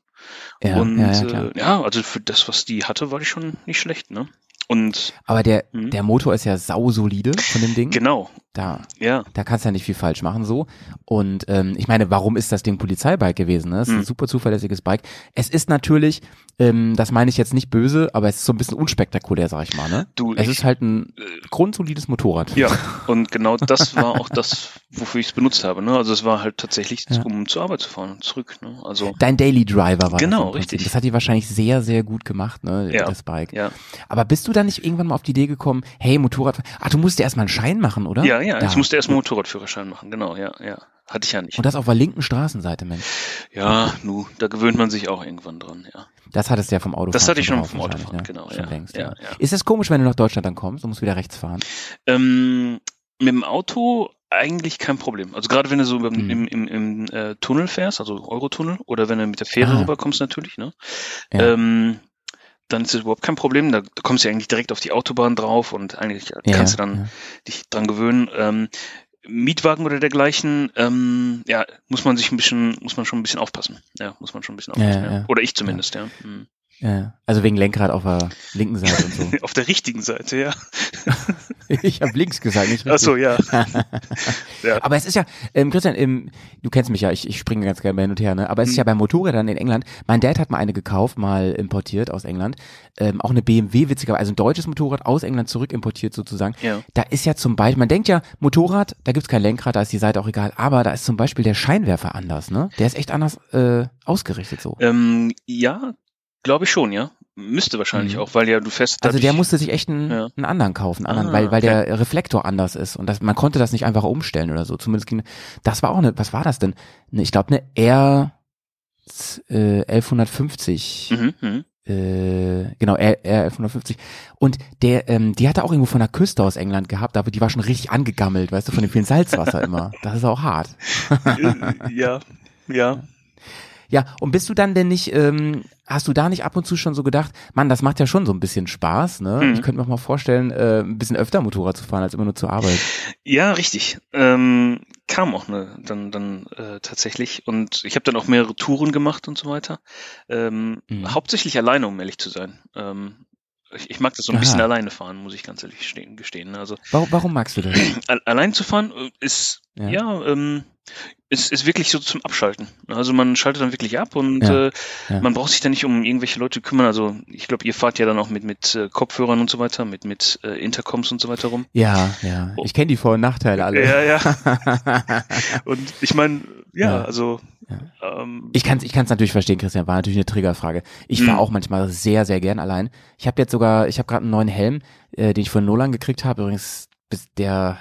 [SPEAKER 2] ja,
[SPEAKER 3] und
[SPEAKER 2] ja, ja,
[SPEAKER 3] äh, ja, also für das, was die hatte, war die schon nicht schlecht, ne? Und
[SPEAKER 2] Aber der,
[SPEAKER 3] Mhm.
[SPEAKER 2] der Motor ist ja sausolide von dem Ding.
[SPEAKER 3] genau,
[SPEAKER 2] Da,
[SPEAKER 3] ja.
[SPEAKER 2] da kannst du ja nicht viel falsch machen so. Und ähm, ich meine, warum ist das Ding Polizeibike gewesen? Ne? Es ist ein
[SPEAKER 3] Mhm.
[SPEAKER 2] super zuverlässiges Bike. Es ist natürlich, ähm, das meine ich jetzt nicht böse, aber es ist so ein bisschen unspektakulär, sag ich mal. Ne?
[SPEAKER 3] Du,
[SPEAKER 2] Es
[SPEAKER 3] ich-
[SPEAKER 2] ist halt ein grundsolides Motorrad.
[SPEAKER 3] Ja, und genau das war auch das, wofür ich es benutzt habe. Ne? Also es war halt tatsächlich,
[SPEAKER 2] Ja.
[SPEAKER 3] um zur Arbeit zu fahren und zurück. Ne? Also
[SPEAKER 2] Dein Daily Driver war
[SPEAKER 3] Genau,
[SPEAKER 2] das
[SPEAKER 3] richtig.
[SPEAKER 2] Das hat dir wahrscheinlich sehr, sehr gut gemacht, ne,
[SPEAKER 3] Ja.
[SPEAKER 2] das Bike.
[SPEAKER 3] ja,
[SPEAKER 2] Aber bist du da nicht irgendwann mal auf die Idee gekommen, hey, Motorrad, ach, du musst dir erstmal einen Schein machen, oder?
[SPEAKER 3] ja, ja.
[SPEAKER 2] Da.
[SPEAKER 3] Ich musste erstmal Motorradführerschein machen. Genau, ja, ja. Hatte ich ja nicht.
[SPEAKER 2] Und das auf der linken Straßenseite, Mensch.
[SPEAKER 3] Ja, nu, da gewöhnt man sich auch irgendwann dran. Ja.
[SPEAKER 2] Das hattest du ja vom Autofahren.
[SPEAKER 3] Das hatte ich schon vom Autofahren,
[SPEAKER 2] ne?
[SPEAKER 3] genau,
[SPEAKER 2] Schon
[SPEAKER 3] ja.
[SPEAKER 2] längst,
[SPEAKER 3] Ja,
[SPEAKER 2] ja.
[SPEAKER 3] ja.
[SPEAKER 2] Ist es komisch, wenn du nach Deutschland dann kommst und musst wieder rechts fahren?
[SPEAKER 3] Ähm, mit dem Auto eigentlich kein Problem. Also gerade wenn du so beim,
[SPEAKER 2] Mhm.
[SPEAKER 3] im, im, im äh, Tunnel fährst, also Eurotunnel, oder wenn du mit der Fähre
[SPEAKER 2] Ah.
[SPEAKER 3] rüberkommst natürlich, ne?
[SPEAKER 2] Ja.
[SPEAKER 3] Ähm, dann ist es überhaupt kein Problem. Da, da kommst du ja eigentlich direkt auf die Autobahn drauf und eigentlich
[SPEAKER 2] Ja,
[SPEAKER 3] kannst du dann
[SPEAKER 2] ja.
[SPEAKER 3] dich dran gewöhnen. Ähm, Mietwagen oder dergleichen, ähm, ja, muss man sich ein bisschen, muss man schon ein bisschen aufpassen. Ja, muss man schon ein bisschen aufpassen.
[SPEAKER 2] ja.
[SPEAKER 3] Oder ich zumindest, ja. Hm.
[SPEAKER 2] Ja, also wegen Lenkrad auf der linken Seite und so.
[SPEAKER 3] Auf der richtigen Seite, ja.
[SPEAKER 2] ich habe links gesagt, nicht richtig.
[SPEAKER 3] Ach so, ja. ja.
[SPEAKER 2] Aber es ist ja, ähm, Christian, ähm, du kennst mich ja, ich, ich springe ganz gerne hin und her, ne? Aber es ist
[SPEAKER 3] Mhm.
[SPEAKER 2] ja bei Motorrädern in England. Mein Dad hat mal eine gekauft, mal importiert aus England. Ähm, auch eine BMW, witzigerweise, also ein deutsches Motorrad aus England zurück importiert sozusagen.
[SPEAKER 3] Ja.
[SPEAKER 2] Da ist ja zum Beispiel, man denkt ja, Motorrad, da gibt's kein Lenkrad, da ist die Seite auch egal, aber da ist zum Beispiel der Scheinwerfer anders, ne? Der ist echt anders äh, ausgerichtet so.
[SPEAKER 3] Ähm, ja, glaube ich schon, ja. Müsste wahrscheinlich
[SPEAKER 2] Mhm.
[SPEAKER 3] auch, weil ja du fest.
[SPEAKER 2] Also der musste sich echt einen,
[SPEAKER 3] Ja.
[SPEAKER 2] einen anderen kaufen, einen anderen,
[SPEAKER 3] Ah,
[SPEAKER 2] weil, weil
[SPEAKER 3] okay.
[SPEAKER 2] der Reflektor anders ist und das, man konnte das nicht einfach umstellen oder so. Zumindest ging, das war auch eine, was war das denn? Ich glaube eine R äh, 1150.
[SPEAKER 3] Mhm, mhm.
[SPEAKER 2] Äh, genau, R, R 1150. Und der, ähm, die hatte auch irgendwo von der Küste aus England gehabt, aber die war schon richtig angegammelt, weißt du, von dem vielen Salzwasser immer. Das ist auch hart.
[SPEAKER 3] Ja, ja.
[SPEAKER 2] Ja, und bist du dann denn nicht, ähm, hast du da nicht ab und zu schon so gedacht, Mann, das macht ja schon so ein bisschen Spaß, ne?
[SPEAKER 3] Mhm.
[SPEAKER 2] Ich könnte mir auch mal vorstellen, äh, ein bisschen öfter Motorrad zu fahren, als immer nur zur Arbeit.
[SPEAKER 3] Ja, richtig. Ähm, kam auch ne, dann, dann äh, tatsächlich. Und ich habe dann auch mehrere Touren gemacht und so weiter. Ähm,
[SPEAKER 2] Mhm.
[SPEAKER 3] Hauptsächlich alleine, um ehrlich zu sein. Ähm, ich, ich mag das so ein
[SPEAKER 2] Aha.
[SPEAKER 3] bisschen alleine fahren, muss ich ganz ehrlich stehen, gestehen. ne. Also
[SPEAKER 2] Warum, warum magst du das?
[SPEAKER 3] al- allein zu fahren äh, ist
[SPEAKER 2] Ja.
[SPEAKER 3] ja, ähm, ist, ist wirklich so zum Abschalten. Also man schaltet dann wirklich ab und
[SPEAKER 2] Ja,
[SPEAKER 3] äh,
[SPEAKER 2] ja.
[SPEAKER 3] man braucht sich dann nicht um irgendwelche Leute kümmern. Also ich glaube, ihr fahrt ja dann auch mit mit äh, Kopfhörern und so weiter, mit mit äh, Intercoms und so weiter rum.
[SPEAKER 2] Ja, ja. Ich kenne die Vor- und Nachteile alle.
[SPEAKER 3] Ja, ja. Und ich meine, ja,
[SPEAKER 2] Ja.
[SPEAKER 3] also
[SPEAKER 2] Ja.
[SPEAKER 3] ähm,
[SPEAKER 2] Ich kann es ich kann's natürlich verstehen, Christian, war natürlich eine Triggerfrage. Ich fahre
[SPEAKER 3] Mhm.
[SPEAKER 2] auch manchmal sehr, sehr gern allein. Ich habe jetzt sogar, ich habe gerade einen neuen Helm, äh, den ich von Nolan gekriegt habe. Übrigens, bis der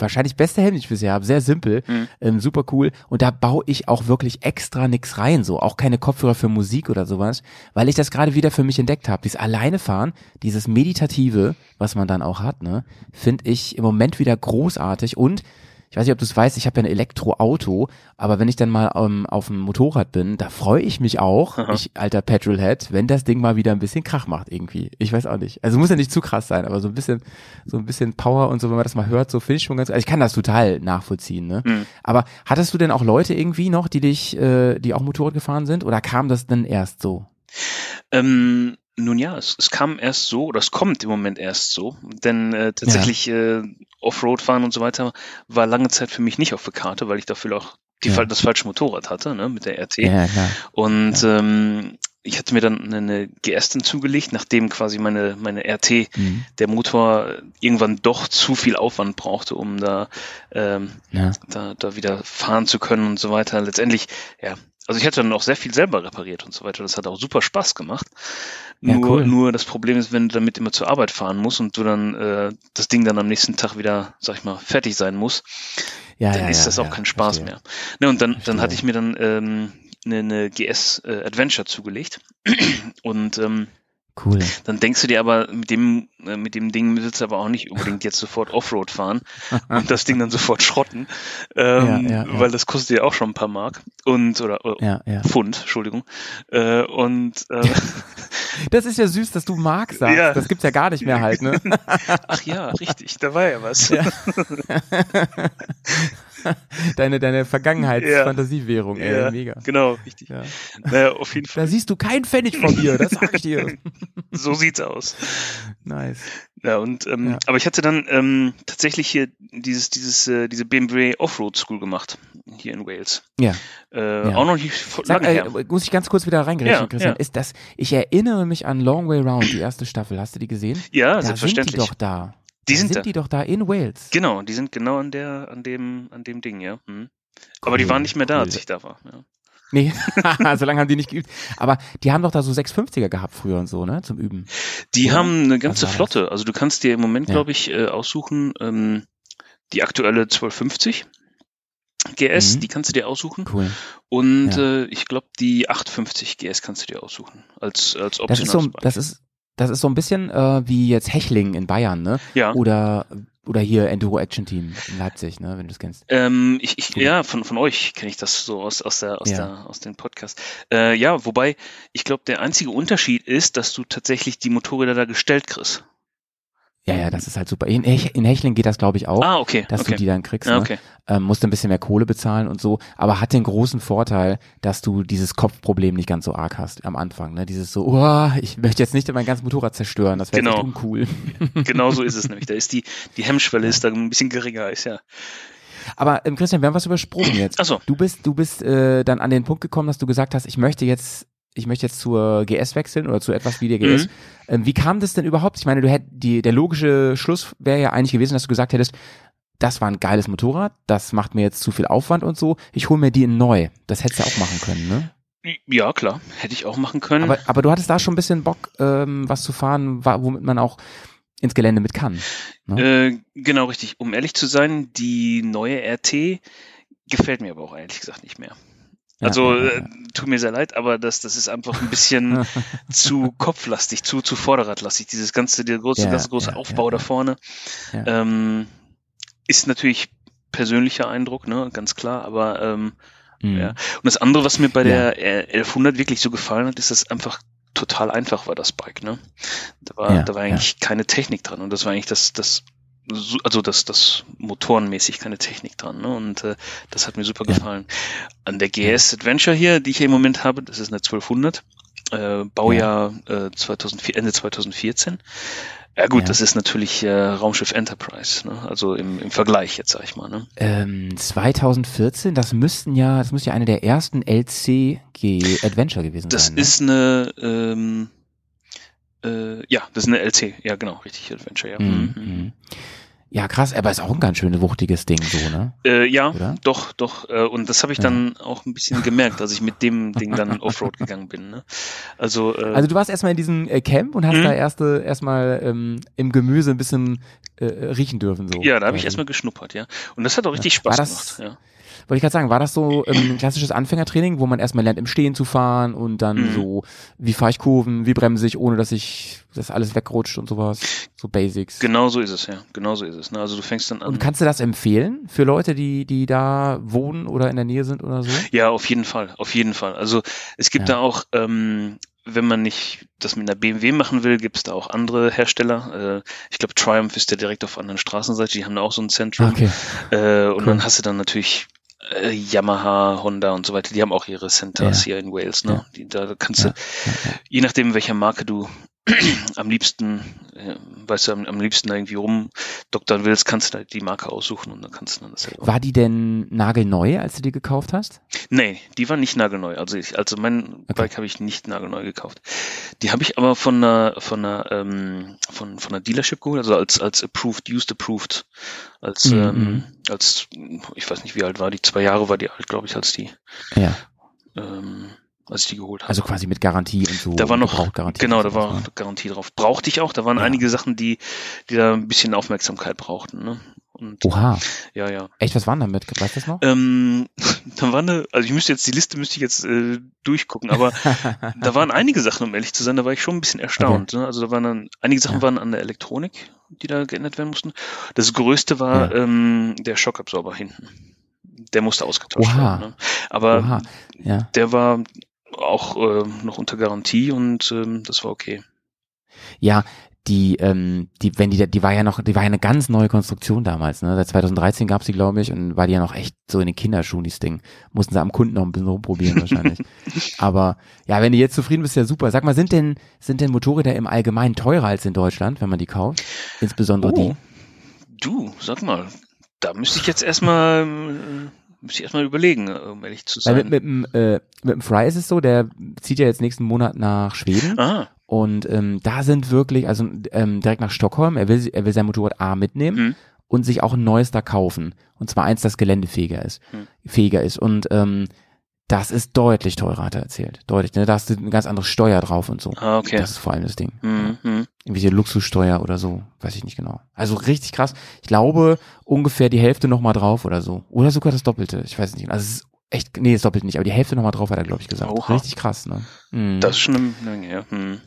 [SPEAKER 2] wahrscheinlich beste Helm, den ich bisher habe. Sehr simpel,
[SPEAKER 3] Mhm.
[SPEAKER 2] ähm, super cool. Und da baue ich auch wirklich extra nix rein, so auch keine Kopfhörer für Musik oder sowas, weil ich das gerade wieder für mich entdeckt habe. Dieses alleine fahren, dieses meditative, was man dann auch hat, ne, finde ich im Moment wieder großartig und ich weiß nicht, ob du es weißt, ich habe ja ein Elektroauto, aber wenn ich dann mal ähm, auf dem Motorrad bin, da freue ich mich auch,
[SPEAKER 3] Aha.
[SPEAKER 2] ich alter Petrolhead, wenn das Ding mal wieder ein bisschen Krach macht irgendwie. Ich weiß auch nicht. Also muss ja nicht zu krass sein, aber so ein bisschen, so ein bisschen Power und so, wenn man das mal hört, so finde ich schon ganz. Also ich kann das total nachvollziehen, ne?
[SPEAKER 3] Mhm.
[SPEAKER 2] Aber hattest du denn auch Leute irgendwie noch, die dich, äh, die auch Motorrad gefahren sind, oder kam das dann erst so?
[SPEAKER 3] Ähm, nun ja, es, es kam erst so, oder es kommt im Moment erst so, denn äh, tatsächlich äh, Offroad fahren und so weiter war lange Zeit für mich nicht auf der Karte, weil ich dafür auch die,
[SPEAKER 2] Ja.
[SPEAKER 3] das falsche Motorrad hatte, ne, mit der RT.
[SPEAKER 2] Ja.
[SPEAKER 3] Und ähm, ich hatte mir dann eine GS dann zugelegt, nachdem quasi meine, meine RT,
[SPEAKER 2] Mhm.
[SPEAKER 3] der Motor irgendwann doch zu viel Aufwand brauchte, um da, ähm,
[SPEAKER 2] Ja.
[SPEAKER 3] da, da wieder fahren zu können und so weiter. Letztendlich, ja, also ich hatte dann auch sehr viel selber repariert und so weiter. Das hat auch super Spaß gemacht.
[SPEAKER 2] Ja,
[SPEAKER 3] nur,
[SPEAKER 2] cool.
[SPEAKER 3] nur das Problem ist, wenn du damit immer zur Arbeit fahren musst und du dann äh, das Ding dann am nächsten Tag wieder, sag ich mal, fertig sein muss,
[SPEAKER 2] Ja,
[SPEAKER 3] dann
[SPEAKER 2] ja,
[SPEAKER 3] ist das auch kein Spaß
[SPEAKER 2] verstehe.
[SPEAKER 3] mehr. Ne, und dann,
[SPEAKER 2] Verstehe.
[SPEAKER 3] dann hatte ich mir dann ähm, eine, eine GS äh, Adventure zugelegt. Und ähm,
[SPEAKER 2] Cool.
[SPEAKER 3] dann denkst du dir aber, mit dem, äh, mit dem Ding willst du aber auch nicht unbedingt jetzt sofort Offroad fahren und das Ding dann sofort schrotten, ähm,
[SPEAKER 2] Ja, ja, ja.
[SPEAKER 3] weil das kostet ja auch schon ein paar Mark und oder, oder
[SPEAKER 2] ja.
[SPEAKER 3] Pfund, Entschuldigung. Äh, und äh,
[SPEAKER 2] Das ist ja süß, dass du Mark sagst. Das gibt's ja gar nicht mehr halt, ne?
[SPEAKER 3] ach ja, richtig, da war ja was.
[SPEAKER 2] Ja. deine, deine Vergangenheitsfantasiewährung, ey,
[SPEAKER 3] Ja,
[SPEAKER 2] mega.
[SPEAKER 3] Genau, richtig.
[SPEAKER 2] Ja.
[SPEAKER 3] Naja, auf jeden
[SPEAKER 2] Da
[SPEAKER 3] Fall.
[SPEAKER 2] siehst du keinen Pfennig von mir, das sag ich dir.
[SPEAKER 3] So sieht's aus.
[SPEAKER 2] Nice.
[SPEAKER 3] Ja, und ähm,
[SPEAKER 2] Ja.
[SPEAKER 3] aber ich hatte dann ähm, tatsächlich hier dieses, dieses, äh, diese BMW Offroad School gemacht, hier in Wales.
[SPEAKER 2] Ja.
[SPEAKER 3] Äh,
[SPEAKER 2] Ja.
[SPEAKER 3] Auch noch nicht vor-
[SPEAKER 2] Sag, äh, muss ich ganz kurz wieder reingreifen,
[SPEAKER 3] Ja,
[SPEAKER 2] Christian?
[SPEAKER 3] ja.
[SPEAKER 2] Ist das, ich erinnere mich an Long Way Round, die erste Staffel. Hast du die gesehen?
[SPEAKER 3] Ja,
[SPEAKER 2] da sind die
[SPEAKER 3] selbstverständlich.
[SPEAKER 2] doch da.
[SPEAKER 3] Die sind
[SPEAKER 2] sind die doch da in Wales.
[SPEAKER 3] Genau, die sind genau an der, an dem, an dem Ding, ja. Hm. Aber die waren nicht mehr da,
[SPEAKER 2] cool.
[SPEAKER 3] als ich da war. Ja.
[SPEAKER 2] Nee, so lange haben die nicht geübt. Aber die haben doch da so 650er gehabt früher und so, ne, zum Üben.
[SPEAKER 3] Die
[SPEAKER 2] Oder?
[SPEAKER 3] haben eine ganze? Flotte. Also du kannst dir im Moment,
[SPEAKER 2] Ja.
[SPEAKER 3] glaube ich, äh, aussuchen, ähm, die aktuelle 1250 GS,
[SPEAKER 2] Mhm.
[SPEAKER 3] die kannst du dir aussuchen.
[SPEAKER 2] Cool.
[SPEAKER 3] Und
[SPEAKER 2] Ja.
[SPEAKER 3] äh, ich glaube, die 850 GS kannst du dir aussuchen. Als, als
[SPEAKER 2] Das ist so, das ist, das ist so ein bisschen äh, wie jetzt Hechling in Bayern, ne?
[SPEAKER 3] ja.
[SPEAKER 2] Oder, oder hier Enduro Action Team in Leipzig, ne, wenn du das kennst.
[SPEAKER 3] Ähm, ich, ich, ja, von, von euch kenne ich das so aus, aus, der, aus,
[SPEAKER 2] Ja.
[SPEAKER 3] der, aus den Podcasts. Äh, ja, wobei, ich glaube, der einzige Unterschied ist, dass du tatsächlich die Motorräder da gestellt kriegst.
[SPEAKER 2] Ja, ja, das ist halt super. In, in Hechling geht das, glaube ich, auch,
[SPEAKER 3] Ah, okay.
[SPEAKER 2] dass
[SPEAKER 3] okay.
[SPEAKER 2] du die dann kriegst. Ne?
[SPEAKER 3] okay.
[SPEAKER 2] ähm, musst ein bisschen mehr Kohle bezahlen und so, aber hat den großen Vorteil, dass du dieses Kopfproblem nicht ganz so arg hast am Anfang. Ne? Dieses so, oh, ich möchte jetzt nicht mein ganzes Motorrad zerstören, das wäre
[SPEAKER 3] Genau.
[SPEAKER 2] uncool.
[SPEAKER 3] Genau so ist es nämlich. Da ist die, die Hemmschwelle ist da ein bisschen geringer, ist ja.
[SPEAKER 2] Aber ähm, Christian, wir haben was übersprungen jetzt.
[SPEAKER 3] Ach so.
[SPEAKER 2] Du bist, du bist äh, dann an den Punkt gekommen, dass du gesagt hast, ich möchte jetzt, ich möchte jetzt zur GS wechseln oder zu etwas wie der GS.
[SPEAKER 3] Mhm.
[SPEAKER 2] Ähm, wie kam das denn überhaupt? Ich meine, du hätt, die, der logische Schluss wäre ja eigentlich gewesen, dass du gesagt hättest, das war ein geiles Motorrad, das macht mir jetzt zu viel Aufwand und so, ich hole mir die in neu. Das hättest du auch machen können, ne?
[SPEAKER 3] Ja, klar. Hätte ich auch machen können.
[SPEAKER 2] Aber, aber du hattest da schon ein bisschen Bock, ähm, was zu fahren, womit man auch ins Gelände mit kann. Ne?
[SPEAKER 3] Äh, genau, richtig. Um ehrlich zu sein, die neue RT gefällt mir aber auch ehrlich gesagt nicht mehr.
[SPEAKER 2] Ja,
[SPEAKER 3] Also,
[SPEAKER 2] ja, ja,
[SPEAKER 3] äh, tut mir sehr leid, aber das, das ist einfach ein bisschen zu kopflastig, zu, zu vorderradlastig. Dieses ganze, der große,
[SPEAKER 2] Ja,
[SPEAKER 3] ganze große
[SPEAKER 2] ja,
[SPEAKER 3] Aufbau
[SPEAKER 2] ja,
[SPEAKER 3] da
[SPEAKER 2] ja.
[SPEAKER 3] vorne.
[SPEAKER 2] Ja.
[SPEAKER 3] Ähm, ist natürlich persönlicher Eindruck, ne, ganz klar, aber ähm,
[SPEAKER 2] Mhm.
[SPEAKER 3] ja. Und das andere, was mir bei
[SPEAKER 2] Ja.
[SPEAKER 3] der äh, 1100 wirklich so gefallen hat, ist, dass einfach total einfach war, das Bike, ne? Da war,
[SPEAKER 2] Ja,
[SPEAKER 3] da war eigentlich keine Technik dran und das war eigentlich das, das, also das, das motorenmäßig keine Technik dran, ne? Und äh, das hat mir super
[SPEAKER 2] Ja.
[SPEAKER 3] gefallen. An der GS Adventure hier, die ich hier im Moment habe, das ist eine 1200, äh, Baujahr äh, 2004, Ende 2014. Ja gut,
[SPEAKER 2] Ja.
[SPEAKER 3] das ist natürlich äh, Raumschiff Enterprise, ne? also im, im Vergleich jetzt, sag ich mal. Ne?
[SPEAKER 2] Ähm, 2014, das müssten ja, das müsste ja eine der ersten LCG Adventure gewesen
[SPEAKER 3] Das
[SPEAKER 2] sein. ne?
[SPEAKER 3] ist eine, ähm, äh, ja, das ist eine LC, ja genau, richtig, Adventure, ja.
[SPEAKER 2] Mhm.
[SPEAKER 3] Mhm.
[SPEAKER 2] Ja, krass, aber ist auch ein ganz schön wuchtiges Ding so, ne?
[SPEAKER 3] Äh, ja,
[SPEAKER 2] Oder?
[SPEAKER 3] doch, doch. Äh, und das habe ich dann auch ein bisschen gemerkt, als ich mit dem Ding dann Offroad gegangen bin. Ne? Also, äh,
[SPEAKER 2] Also du warst erstmal in diesem äh, Camp und hast
[SPEAKER 3] Mhm.
[SPEAKER 2] da erste erstmal ähm, im Gemüse ein bisschen äh, riechen dürfen so.
[SPEAKER 3] ja, da habe ich erstmal geschnuppert, ja. Und das hat auch richtig Spaß gemacht. Ja.
[SPEAKER 2] Wollte ich gerade sagen, war das so ähm, ein klassisches Anfängertraining, wo man erstmal lernt, im Stehen zu fahren und dann
[SPEAKER 3] Mhm.
[SPEAKER 2] so, wie fahre ich Kurven, wie bremse ich, ohne dass ich das alles wegrutscht und sowas. So Basics.
[SPEAKER 3] Genau so ist es, ja. Genau so ist es. Ne? Also du fängst dann an.
[SPEAKER 2] Und kannst du das empfehlen für Leute, die, die da wohnen oder in der Nähe sind oder so?
[SPEAKER 3] Ja, auf jeden Fall, auf jeden Fall. Also es gibt
[SPEAKER 2] Ja.
[SPEAKER 3] da auch, ähm, wenn man nicht das mit einer BMW machen will, gibt es da auch andere Hersteller. Äh, ich glaube, Triumph ist ja direkt auf der anderen Straßenseite, die haben da auch so ein Zentrum.
[SPEAKER 2] Okay.
[SPEAKER 3] Äh, und
[SPEAKER 2] Cool.
[SPEAKER 3] dann hast du dann natürlich äh, Yamaha, Honda und so weiter, die haben auch ihre Centers
[SPEAKER 2] Ja.
[SPEAKER 3] hier in Wales. Ne?
[SPEAKER 2] Ja.
[SPEAKER 3] Die, da kannst
[SPEAKER 2] Ja.
[SPEAKER 3] du, je nachdem, welcher Marke du am liebsten, äh, weißt du, am, am liebsten irgendwie rumdoktern willst, kannst du da die Marke aussuchen und dann kannst du dann das selber.
[SPEAKER 2] War die denn nagelneu, als du die gekauft hast?
[SPEAKER 3] Nee, die war nicht nagelneu. Also ich, also mein Bike habe ich nicht nagelneu gekauft. Die habe ich aber von einer von einer ähm, von von einer Dealership geholt, also als als approved, used approved, als
[SPEAKER 2] Mhm.
[SPEAKER 3] ähm, als ich weiß nicht wie alt war die, zwei Jahre war die alt, glaube ich, als die
[SPEAKER 2] Ja.
[SPEAKER 3] ähm, als ich die geholt habe.
[SPEAKER 2] Also quasi mit Garantie und so.
[SPEAKER 3] da war noch
[SPEAKER 2] Gebrauchtgarantie
[SPEAKER 3] genau, da war
[SPEAKER 2] ne?
[SPEAKER 3] Garantie drauf. Brauchte ich auch. Da waren
[SPEAKER 2] Ja.
[SPEAKER 3] einige Sachen, die die da ein bisschen Aufmerksamkeit brauchten. Ne? Und
[SPEAKER 2] Oha.
[SPEAKER 3] ja, ja.
[SPEAKER 2] Echt, was waren damit? Weißt du das noch?
[SPEAKER 3] Ähm, da war eine, also ich müsste jetzt, die Liste müsste ich jetzt äh, durchgucken, aber da waren einige Sachen, um ehrlich zu sein, da war ich schon ein bisschen erstaunt. Ne? Also da waren dann, einige Sachen
[SPEAKER 2] Ja.
[SPEAKER 3] waren an der Elektronik, die da geändert werden mussten. Das größte war ähm, der Schockabsorber hinten. Der musste ausgetauscht
[SPEAKER 2] Oha.
[SPEAKER 3] werden. Ne? Aber
[SPEAKER 2] Oha. Ja.
[SPEAKER 3] der war auch äh, noch unter Garantie und ähm, das war okay.
[SPEAKER 2] Ja, die, ähm, die, wenn die, die war ja noch, die war ja eine ganz neue Konstruktion damals, ne? Seit 2013 gab's die, glaube ich, und war die ja noch echt so in den Kinderschuhen, dieses Ding. Mussten sie am Kunden noch ein bisschen rumprobieren wahrscheinlich. Aber ja, wenn du jetzt zufrieden bist, ja super. Sag mal, sind denn, sind denn Motorräder im Allgemeinen teurer als in Deutschland, wenn man die kauft? Insbesondere
[SPEAKER 3] Oh, du, sag mal, da müsste ich jetzt erstmal, müsste ich erstmal überlegen, um ehrlich zu
[SPEAKER 2] die. Weil
[SPEAKER 3] sein.
[SPEAKER 2] mit, mit, dem, äh, mit dem Fry ist es so, der zieht ja jetzt nächsten Monat nach Schweden.
[SPEAKER 3] ah,
[SPEAKER 2] Und ähm, da sind wirklich, also ähm, direkt nach Stockholm, er will, er will sein Motorrad A mitnehmen
[SPEAKER 3] Mhm.
[SPEAKER 2] und sich auch ein neues da kaufen. Und zwar eins, das geländefähiger ist.
[SPEAKER 3] Mhm.
[SPEAKER 2] Fähiger ist. Und ähm, das ist deutlich teurer, hat er erzählt. Deutlich. Ne? Da hast du eine ganz andere Steuer drauf und so.
[SPEAKER 3] ah, okay.
[SPEAKER 2] Das ist vor allem das Ding.
[SPEAKER 3] Mhm, mhm.
[SPEAKER 2] Irgendwie die Luxussteuer oder so. Weiß ich nicht genau. Also richtig krass. Ich glaube, ungefähr die Hälfte nochmal drauf oder so. Oder sogar das Doppelte. Ich weiß nicht. genau. Also es ist echt, nee, das Doppelte nicht, aber die Hälfte nochmal drauf hat er, glaube ich, gesagt.
[SPEAKER 3] Oha.
[SPEAKER 2] Richtig krass, ne? Mhm.
[SPEAKER 3] Das ist schon eine Menge, ja. Hm.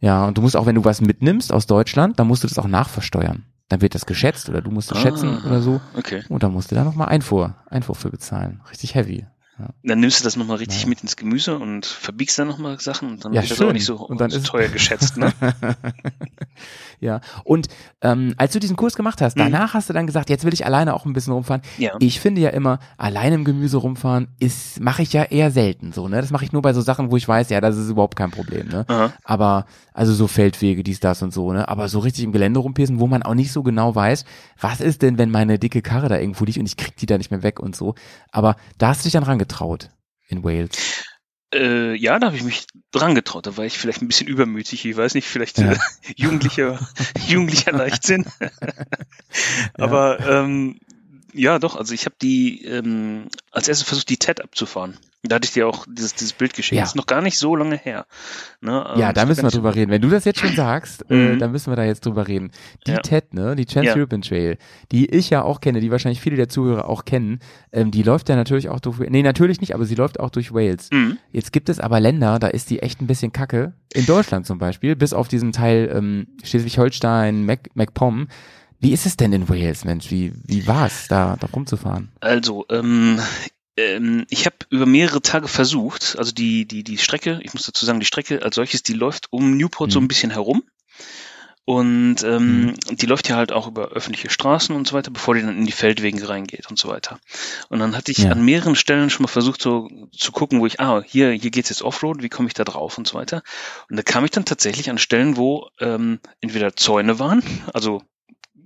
[SPEAKER 2] Ja, und du musst auch, wenn du was mitnimmst aus Deutschland, dann musst du das auch nachversteuern. Dann wird das geschätzt oder du musst es
[SPEAKER 3] Ah.
[SPEAKER 2] schätzen oder so.
[SPEAKER 3] Okay.
[SPEAKER 2] Und dann musst du da nochmal Einfuhr, Einfuhr für bezahlen. Richtig heavy.
[SPEAKER 3] Dann nimmst du das nochmal richtig
[SPEAKER 2] Naja.
[SPEAKER 3] mit ins Gemüse und verbiegst dann nochmal Sachen und dann
[SPEAKER 2] Ja,
[SPEAKER 3] wird das
[SPEAKER 2] schön.
[SPEAKER 3] auch nicht so,
[SPEAKER 2] Und dann
[SPEAKER 3] so
[SPEAKER 2] ist-
[SPEAKER 3] teuer geschätzt, ne?
[SPEAKER 2] ja. Und ähm, als du diesen Kurs gemacht hast,
[SPEAKER 3] Mhm.
[SPEAKER 2] danach hast du dann gesagt, jetzt will ich alleine auch ein bisschen rumfahren.
[SPEAKER 3] Ja.
[SPEAKER 2] Ich finde ja immer, alleine im Gemüse rumfahren ist, mache ich ja eher selten so, ne? Das mache ich nur bei so Sachen, wo ich weiß, ja, das ist überhaupt kein Problem, ne?
[SPEAKER 3] Aha.
[SPEAKER 2] Aber, also so Feldwege, dies, das und so, ne? Aber so richtig im Gelände rumpesen, wo man auch nicht so genau weiß, was ist denn, wenn meine dicke Karre da irgendwo liegt und ich krieg die da nicht mehr weg und so. Aber da hast du dich dann rangetraut in Wales.
[SPEAKER 3] Äh, ja, da habe ich mich dran getraut. Da war ich vielleicht ein bisschen übermütig. Ich weiß nicht, vielleicht
[SPEAKER 2] Ja.
[SPEAKER 3] äh, jugendlicher, jugendlicher Leichtsinn. Aber ähm, ja, doch. Also ich habe die ähm, als erstes versucht, die TED abzufahren. Da hatte ich dir auch dieses, dieses Bild geschickt.
[SPEAKER 2] Ja.
[SPEAKER 3] Das ist noch gar nicht so lange her. Ne? Ähm,
[SPEAKER 2] Ja,
[SPEAKER 3] ist
[SPEAKER 2] da müssen wir drüber reden. Wenn du das jetzt schon sagst, äh,
[SPEAKER 3] Mhm.
[SPEAKER 2] dann müssen wir da jetzt drüber reden. Die
[SPEAKER 3] Ja.
[SPEAKER 2] TED, ne, die
[SPEAKER 3] Ja.
[SPEAKER 2] Trans-European Trail, die ich ja auch kenne, die wahrscheinlich viele der Zuhörer auch kennen, ähm, die läuft ja natürlich auch durch, nee, natürlich nicht, aber sie läuft auch durch Wales.
[SPEAKER 3] Mhm.
[SPEAKER 2] Jetzt gibt es aber Länder, da ist die echt ein bisschen kacke. In Deutschland zum Beispiel, bis auf diesen Teil ähm, Schleswig-Holstein, Mac, MacPom. Wie ist es denn in Wales, Mensch? Wie, wie war's, da, da rumzufahren?
[SPEAKER 3] Also, ähm, ähm, ich habe über mehrere Tage versucht, also die, die, die Strecke, ich muss dazu sagen, die Strecke als solches, die läuft um Newport so
[SPEAKER 2] Mhm.
[SPEAKER 3] ein bisschen herum. Und ähm, die läuft ja halt auch über öffentliche Straßen und so weiter, bevor die dann in die Feldwege reingeht und so weiter. Und dann hatte ich
[SPEAKER 2] Ja.
[SPEAKER 3] an mehreren Stellen schon mal versucht, so zu gucken, wo ich, ah, hier, hier geht's jetzt Offroad, wie komme ich da drauf und so weiter. Und da kam ich dann tatsächlich an Stellen, wo ähm, entweder Zäune waren, also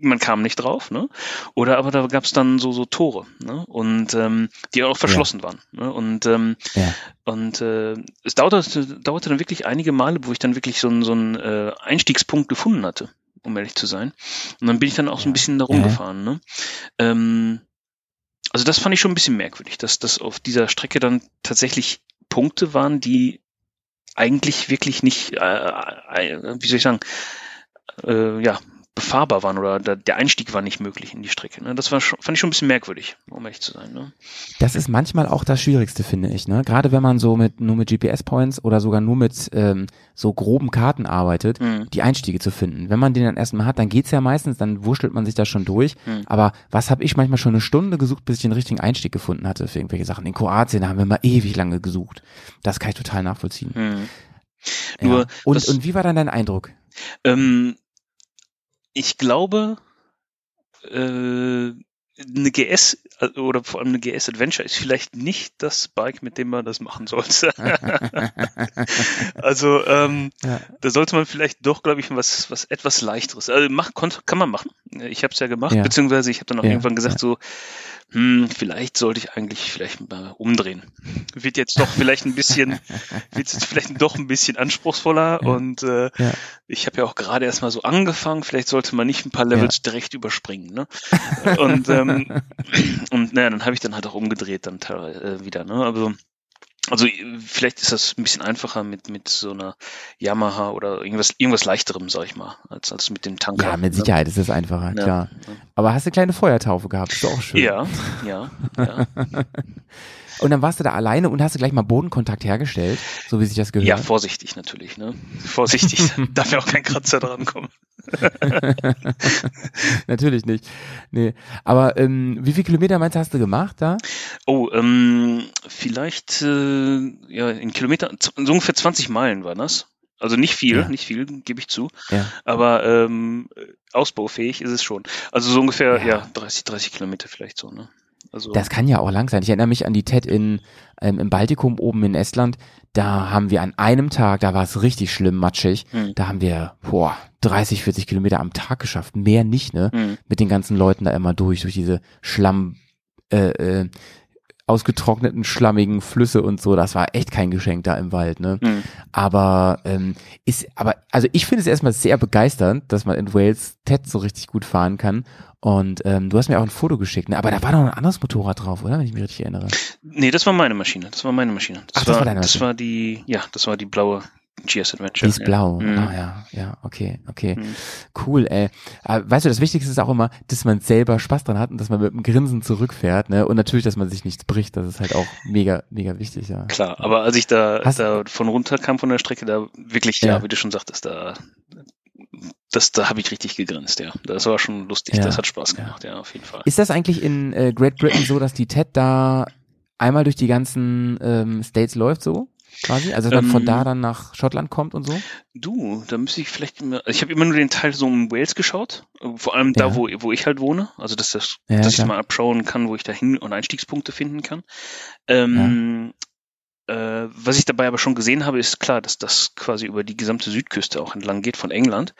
[SPEAKER 3] man kam nicht drauf, ne? Oder aber da gab's dann so so Tore, ne? Und ähm, die auch verschlossen waren. Ne? Und ähm,
[SPEAKER 2] Ja.
[SPEAKER 3] und äh, es dauerte, dauerte dann wirklich einige Male, wo ich dann wirklich so einen so einen äh, Einstiegspunkt gefunden hatte. um ehrlich zu sein. Und dann bin ich dann auch so ein bisschen da
[SPEAKER 2] Ja, ja.
[SPEAKER 3] rumgefahren. Ne? Ähm, also das fand ich schon ein bisschen merkwürdig, dass das auf dieser Strecke dann tatsächlich Punkte waren, die eigentlich wirklich nicht, äh, äh, wie soll ich sagen, äh, ja, befahrbar waren oder der, Einstieg war nicht möglich in die Strecke. Ne? Das war schon, fand ich schon ein bisschen merkwürdig, um ehrlich zu sein. Ne?
[SPEAKER 2] Das ist manchmal auch das Schwierigste, finde ich. Ne? Gerade wenn man so mit nur mit GPS-Points oder sogar nur mit ähm, so groben Karten arbeitet,
[SPEAKER 3] Mhm.
[SPEAKER 2] die Einstiege zu finden. Wenn man den dann erstmal hat, dann geht's ja meistens, dann wurschtelt man sich da schon durch.
[SPEAKER 3] Mhm.
[SPEAKER 2] Aber was habe ich manchmal schon eine Stunde gesucht, bis ich den richtigen Einstieg gefunden hatte für irgendwelche Sachen. In Kroatien haben wir mal ewig lange gesucht. Das kann ich total nachvollziehen.
[SPEAKER 3] Hm.
[SPEAKER 2] Ja.
[SPEAKER 3] Nur
[SPEAKER 2] und,
[SPEAKER 3] das-
[SPEAKER 2] und wie war dann dein Eindruck?
[SPEAKER 3] Ähm, ich glaube, äh, eine GS äh, oder vor allem eine GS Adventure ist vielleicht nicht das Bike, mit dem man das machen sollte. also ähm,
[SPEAKER 2] Ja.
[SPEAKER 3] da sollte man vielleicht doch, glaube ich, was was etwas leichteres. Also mach, kann man machen. Ich habe es ja gemacht,
[SPEAKER 2] Ja.
[SPEAKER 3] beziehungsweise ich habe dann auch
[SPEAKER 2] Ja,
[SPEAKER 3] irgendwann gesagt so, hm, vielleicht sollte ich eigentlich vielleicht mal umdrehen. Wird jetzt doch vielleicht ein bisschen, wird jetzt vielleicht doch ein bisschen anspruchsvoller
[SPEAKER 2] Ja.
[SPEAKER 3] und äh,
[SPEAKER 2] Ja.
[SPEAKER 3] ich habe ja auch gerade erst mal so angefangen, vielleicht sollte man nicht ein paar Levels direkt überspringen, ne? Und, ähm, und naja, dann habe ich dann halt auch umgedreht dann äh, wieder, ne? Also, also äh, vielleicht ist das ein bisschen einfacher mit, mit so einer Yamaha oder irgendwas, irgendwas leichterem, sag ich mal, als, als mit dem Tanker.
[SPEAKER 2] Ja, mit? Sicherheit ist es einfacher,
[SPEAKER 3] Ja.
[SPEAKER 2] klar. Aber hast du eine kleine Feuertaufe gehabt, ist doch auch schön.
[SPEAKER 3] Ja, ja, ja.
[SPEAKER 2] Und dann warst du da alleine und hast du gleich mal Bodenkontakt hergestellt, so wie sich das gehört.
[SPEAKER 3] Ja, vorsichtig natürlich, ne? Vorsichtig, darf ja auch kein Kratzer dran kommen.
[SPEAKER 2] Natürlich nicht. Nee. Aber ähm, wie viele Kilometer meinst du, hast du gemacht da?
[SPEAKER 3] Oh, ähm, vielleicht äh, ja in Kilometer, so ungefähr 20 Meilen war das. Also nicht viel,
[SPEAKER 2] Ja.
[SPEAKER 3] nicht viel, gebe ich zu.
[SPEAKER 2] Ja.
[SPEAKER 3] Aber ähm, ausbaufähig ist es schon. Also so ungefähr,
[SPEAKER 2] Ja.
[SPEAKER 3] ja, 30, 30 Kilometer vielleicht so, ne? Also
[SPEAKER 2] Das kann ja auch lang sein. Ich erinnere mich an die TED in, ähm, im Baltikum oben in Estland. Da haben wir an einem Tag, da war es richtig schlimm matschig,
[SPEAKER 3] Hm.
[SPEAKER 2] da haben wir boah, 30, 40 Kilometer am Tag geschafft. Mehr nicht, ne?
[SPEAKER 3] hm,
[SPEAKER 2] Mit den ganzen Leuten da immer durch, durch diese Schlamm, äh, äh, ausgetrockneten, schlammigen Flüsse und so. Das war echt kein Geschenk da im Wald, ne?
[SPEAKER 3] hm.
[SPEAKER 2] Aber ähm, ist, aber also ich finde es erstmal sehr begeisternd, dass man in Wales TED so richtig gut fahren kann. Und ähm, du hast mir auch ein Foto geschickt, ne? Aber da war noch ein anderes Motorrad drauf, oder? Wenn ich mich richtig erinnere.
[SPEAKER 3] Nee, das war meine Maschine. Das war meine Maschine.
[SPEAKER 2] Ach, das war deine
[SPEAKER 3] Das
[SPEAKER 2] Maschine.
[SPEAKER 3] war die, ja, das war die blaue GS Adventure.
[SPEAKER 2] Die ist
[SPEAKER 3] ja.
[SPEAKER 2] blau.
[SPEAKER 3] Mhm.
[SPEAKER 2] Ah ja, ja, okay, okay.
[SPEAKER 3] Mhm.
[SPEAKER 2] Cool, ey. Aber weißt du, das Wichtigste ist auch immer, dass man selber Spaß dran hat und dass man mit einem Grinsen zurückfährt, ne? Und natürlich, dass man sich nichts bricht. Das ist halt auch mega, mega wichtig, ja.
[SPEAKER 3] Klar, aber als ich da,
[SPEAKER 2] Hast-
[SPEAKER 3] da von runter kam von der Strecke, da wirklich, ja,
[SPEAKER 2] Ja.
[SPEAKER 3] wie du schon sagtest, da, das, da habe ich richtig gegrinst, ja. Das war schon lustig,
[SPEAKER 2] Ja.
[SPEAKER 3] das hat Spaß
[SPEAKER 2] Ja.
[SPEAKER 3] gemacht, ja, auf jeden Fall.
[SPEAKER 2] Ist das eigentlich in äh, Great Britain so, dass die TED da einmal durch die ganzen ähm, States läuft so? Quasi? Also dass man von
[SPEAKER 3] Ähm,
[SPEAKER 2] da dann nach Schottland kommt und so?
[SPEAKER 3] Du, da müsste ich vielleicht immer, ich habe immer nur den Teil so um Wales geschaut, äh, vor allem da,
[SPEAKER 2] Ja.
[SPEAKER 3] wo, wo ich halt wohne, also dass, das,
[SPEAKER 2] Ja,
[SPEAKER 3] dass ich mal abschauen kann, wo ich da hin und Einstiegspunkte finden kann. Ähm, äh, was ich dabei aber schon gesehen habe, ist klar, dass das quasi über die gesamte Südküste auch entlang geht von England,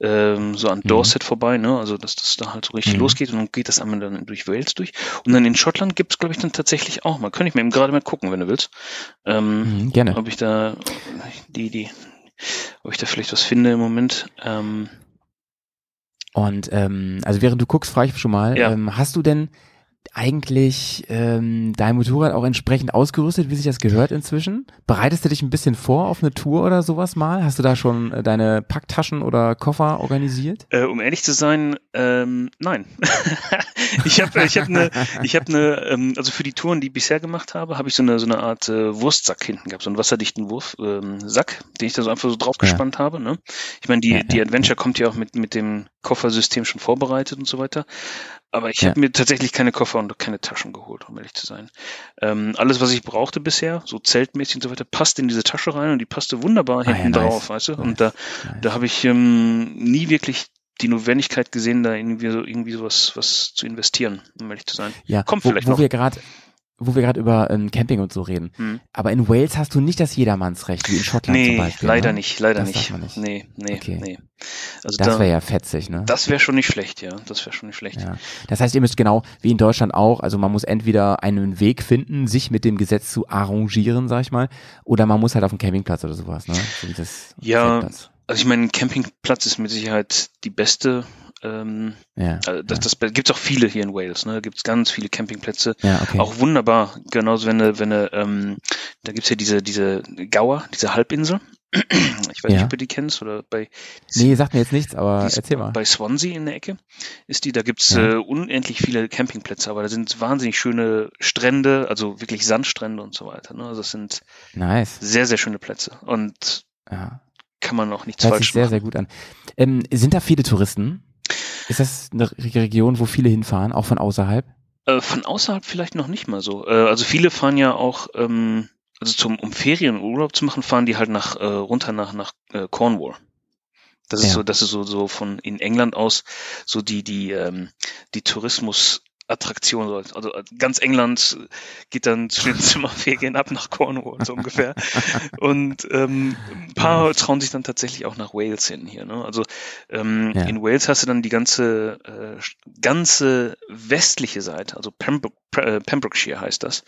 [SPEAKER 3] ähm, so an
[SPEAKER 2] Mhm.
[SPEAKER 3] Dorset vorbei, ne? also dass das da halt so richtig
[SPEAKER 2] Mhm.
[SPEAKER 3] losgeht und dann geht das einmal dann durch Wales durch. Und dann in Schottland gibt's glaube ich, dann tatsächlich auch mal. Könnte ich mir eben gerade mal gucken, wenn du willst. Ähm,
[SPEAKER 2] Mhm, gerne.
[SPEAKER 3] ob ich da die, die, ob ich da vielleicht was finde im Moment. Ähm,
[SPEAKER 2] Und ähm, also während du guckst, frage ich schon mal,
[SPEAKER 3] Ja.
[SPEAKER 2] ähm, hast du denn eigentlich ähm, dein Motorrad auch entsprechend ausgerüstet, wie sich das gehört inzwischen? Bereitest du dich ein bisschen vor auf eine Tour oder sowas mal? Hast du da schon äh, deine Packtaschen oder Koffer organisiert?
[SPEAKER 3] äh, um ehrlich zu sein, ähm, nein. ich habe, ich habe eine, ich habe eine, ähm, also für die Touren, die ich bisher gemacht habe, habe ich so eine, so eine Art äh, Wurstsack hinten gehabt, so einen wasserdichten Wurf, ähm, Sack, den ich da so einfach so draufgespannt habe. Ne? Ich meine, die,
[SPEAKER 2] Ja,
[SPEAKER 3] die
[SPEAKER 2] ja,
[SPEAKER 3] Adventure kommt ja auch mit, mit dem Koffersystem schon vorbereitet und so weiter. Aber ich
[SPEAKER 2] Ja.
[SPEAKER 3] habe mir tatsächlich keine Koffer und keine Taschen geholt, um ehrlich zu sein. Ähm, alles, was ich brauchte bisher, so zeltmäßig und so weiter, passt in diese Tasche rein und die passte wunderbar
[SPEAKER 2] Ah, ja,
[SPEAKER 3] hinten
[SPEAKER 2] nice.
[SPEAKER 3] drauf, weißt du?
[SPEAKER 2] Nice.
[SPEAKER 3] Und da,
[SPEAKER 2] Nice.
[SPEAKER 3] da habe ich ähm, nie wirklich die Notwendigkeit gesehen, da irgendwie so irgendwie sowas was zu investieren, um ehrlich zu sein.
[SPEAKER 2] Ja,
[SPEAKER 3] Kommt
[SPEAKER 2] wo,
[SPEAKER 3] vielleicht
[SPEAKER 2] wo
[SPEAKER 3] noch.
[SPEAKER 2] wir gerade wo wir gerade über ähm, Camping und so reden.
[SPEAKER 3] Hm.
[SPEAKER 2] Aber in Wales hast du nicht das Jedermannsrecht, wie in Schottland zum
[SPEAKER 3] Nee,
[SPEAKER 2] Beispiel.
[SPEAKER 3] leider
[SPEAKER 2] ne?
[SPEAKER 3] nicht, leider
[SPEAKER 2] Das
[SPEAKER 3] nicht.
[SPEAKER 2] darf man nicht.
[SPEAKER 3] Nee, nee,
[SPEAKER 2] Okay.
[SPEAKER 3] nee. Also
[SPEAKER 2] Das
[SPEAKER 3] da,
[SPEAKER 2] wäre ja fetzig, ne?
[SPEAKER 3] das wäre schon nicht schlecht, ja. Das wäre schon nicht schlecht.
[SPEAKER 2] Ja. Das heißt, ihr müsst genau wie in Deutschland auch, also man muss entweder einen Weg finden, sich mit dem Gesetz zu arrangieren, sag ich mal, oder man muss halt auf den Campingplatz oder sowas, ne? So
[SPEAKER 3] Ja. Also ich meine, ein Campingplatz ist mit Sicherheit die beste. Ähm,
[SPEAKER 2] Ja.
[SPEAKER 3] also das,
[SPEAKER 2] ja.
[SPEAKER 3] das gibt es auch viele hier in Wales. Ne? Da gibt es ganz viele Campingplätze.
[SPEAKER 2] ja, okay.
[SPEAKER 3] Auch wunderbar. Genauso wenn du, wenn du, ähm, da gibt's ja diese, diese Gauer, diese Halbinsel. Ich weiß
[SPEAKER 2] Ja.
[SPEAKER 3] nicht, ob du die kennst oder bei
[SPEAKER 2] nee, sagt mir jetzt nichts, aber erzähl mal.
[SPEAKER 3] bei Swansea in der Ecke ist die. Da gibt's
[SPEAKER 2] Ja.
[SPEAKER 3] äh, unendlich viele Campingplätze, aber da sind wahnsinnig schöne Strände, also wirklich Sandstrände und so weiter. Ne? Also das sind
[SPEAKER 2] Nice.
[SPEAKER 3] sehr, sehr schöne Plätze und kann man auch nichts
[SPEAKER 2] Hört
[SPEAKER 3] falsch
[SPEAKER 2] sich sehr,
[SPEAKER 3] machen.
[SPEAKER 2] sehr gut an. Ähm, sind da viele Touristen? Ist das eine Re- Region, wo viele hinfahren, auch von außerhalb?
[SPEAKER 3] Äh, von außerhalb vielleicht noch nicht mal so. Äh, also viele fahren ja auch, ähm, also zum, um Ferien und Urlaub zu machen, fahren die halt nach äh, runter nach nach äh, Cornwall. Das ist
[SPEAKER 2] Ja.
[SPEAKER 3] so, das ist so so von in England aus so die die ähm, die Tourismus Attraktion, so. also äh, ganz England geht dann zu den Zimmerferien ab nach Cornwall so ungefähr und ähm, ein paar trauen sich dann tatsächlich auch nach Wales hin hier. Ne? Also ähm,
[SPEAKER 2] Ja.
[SPEAKER 3] in Wales hast du dann die ganze äh, ganze westliche Seite, also Pembroke, äh, Pembrokeshire heißt das.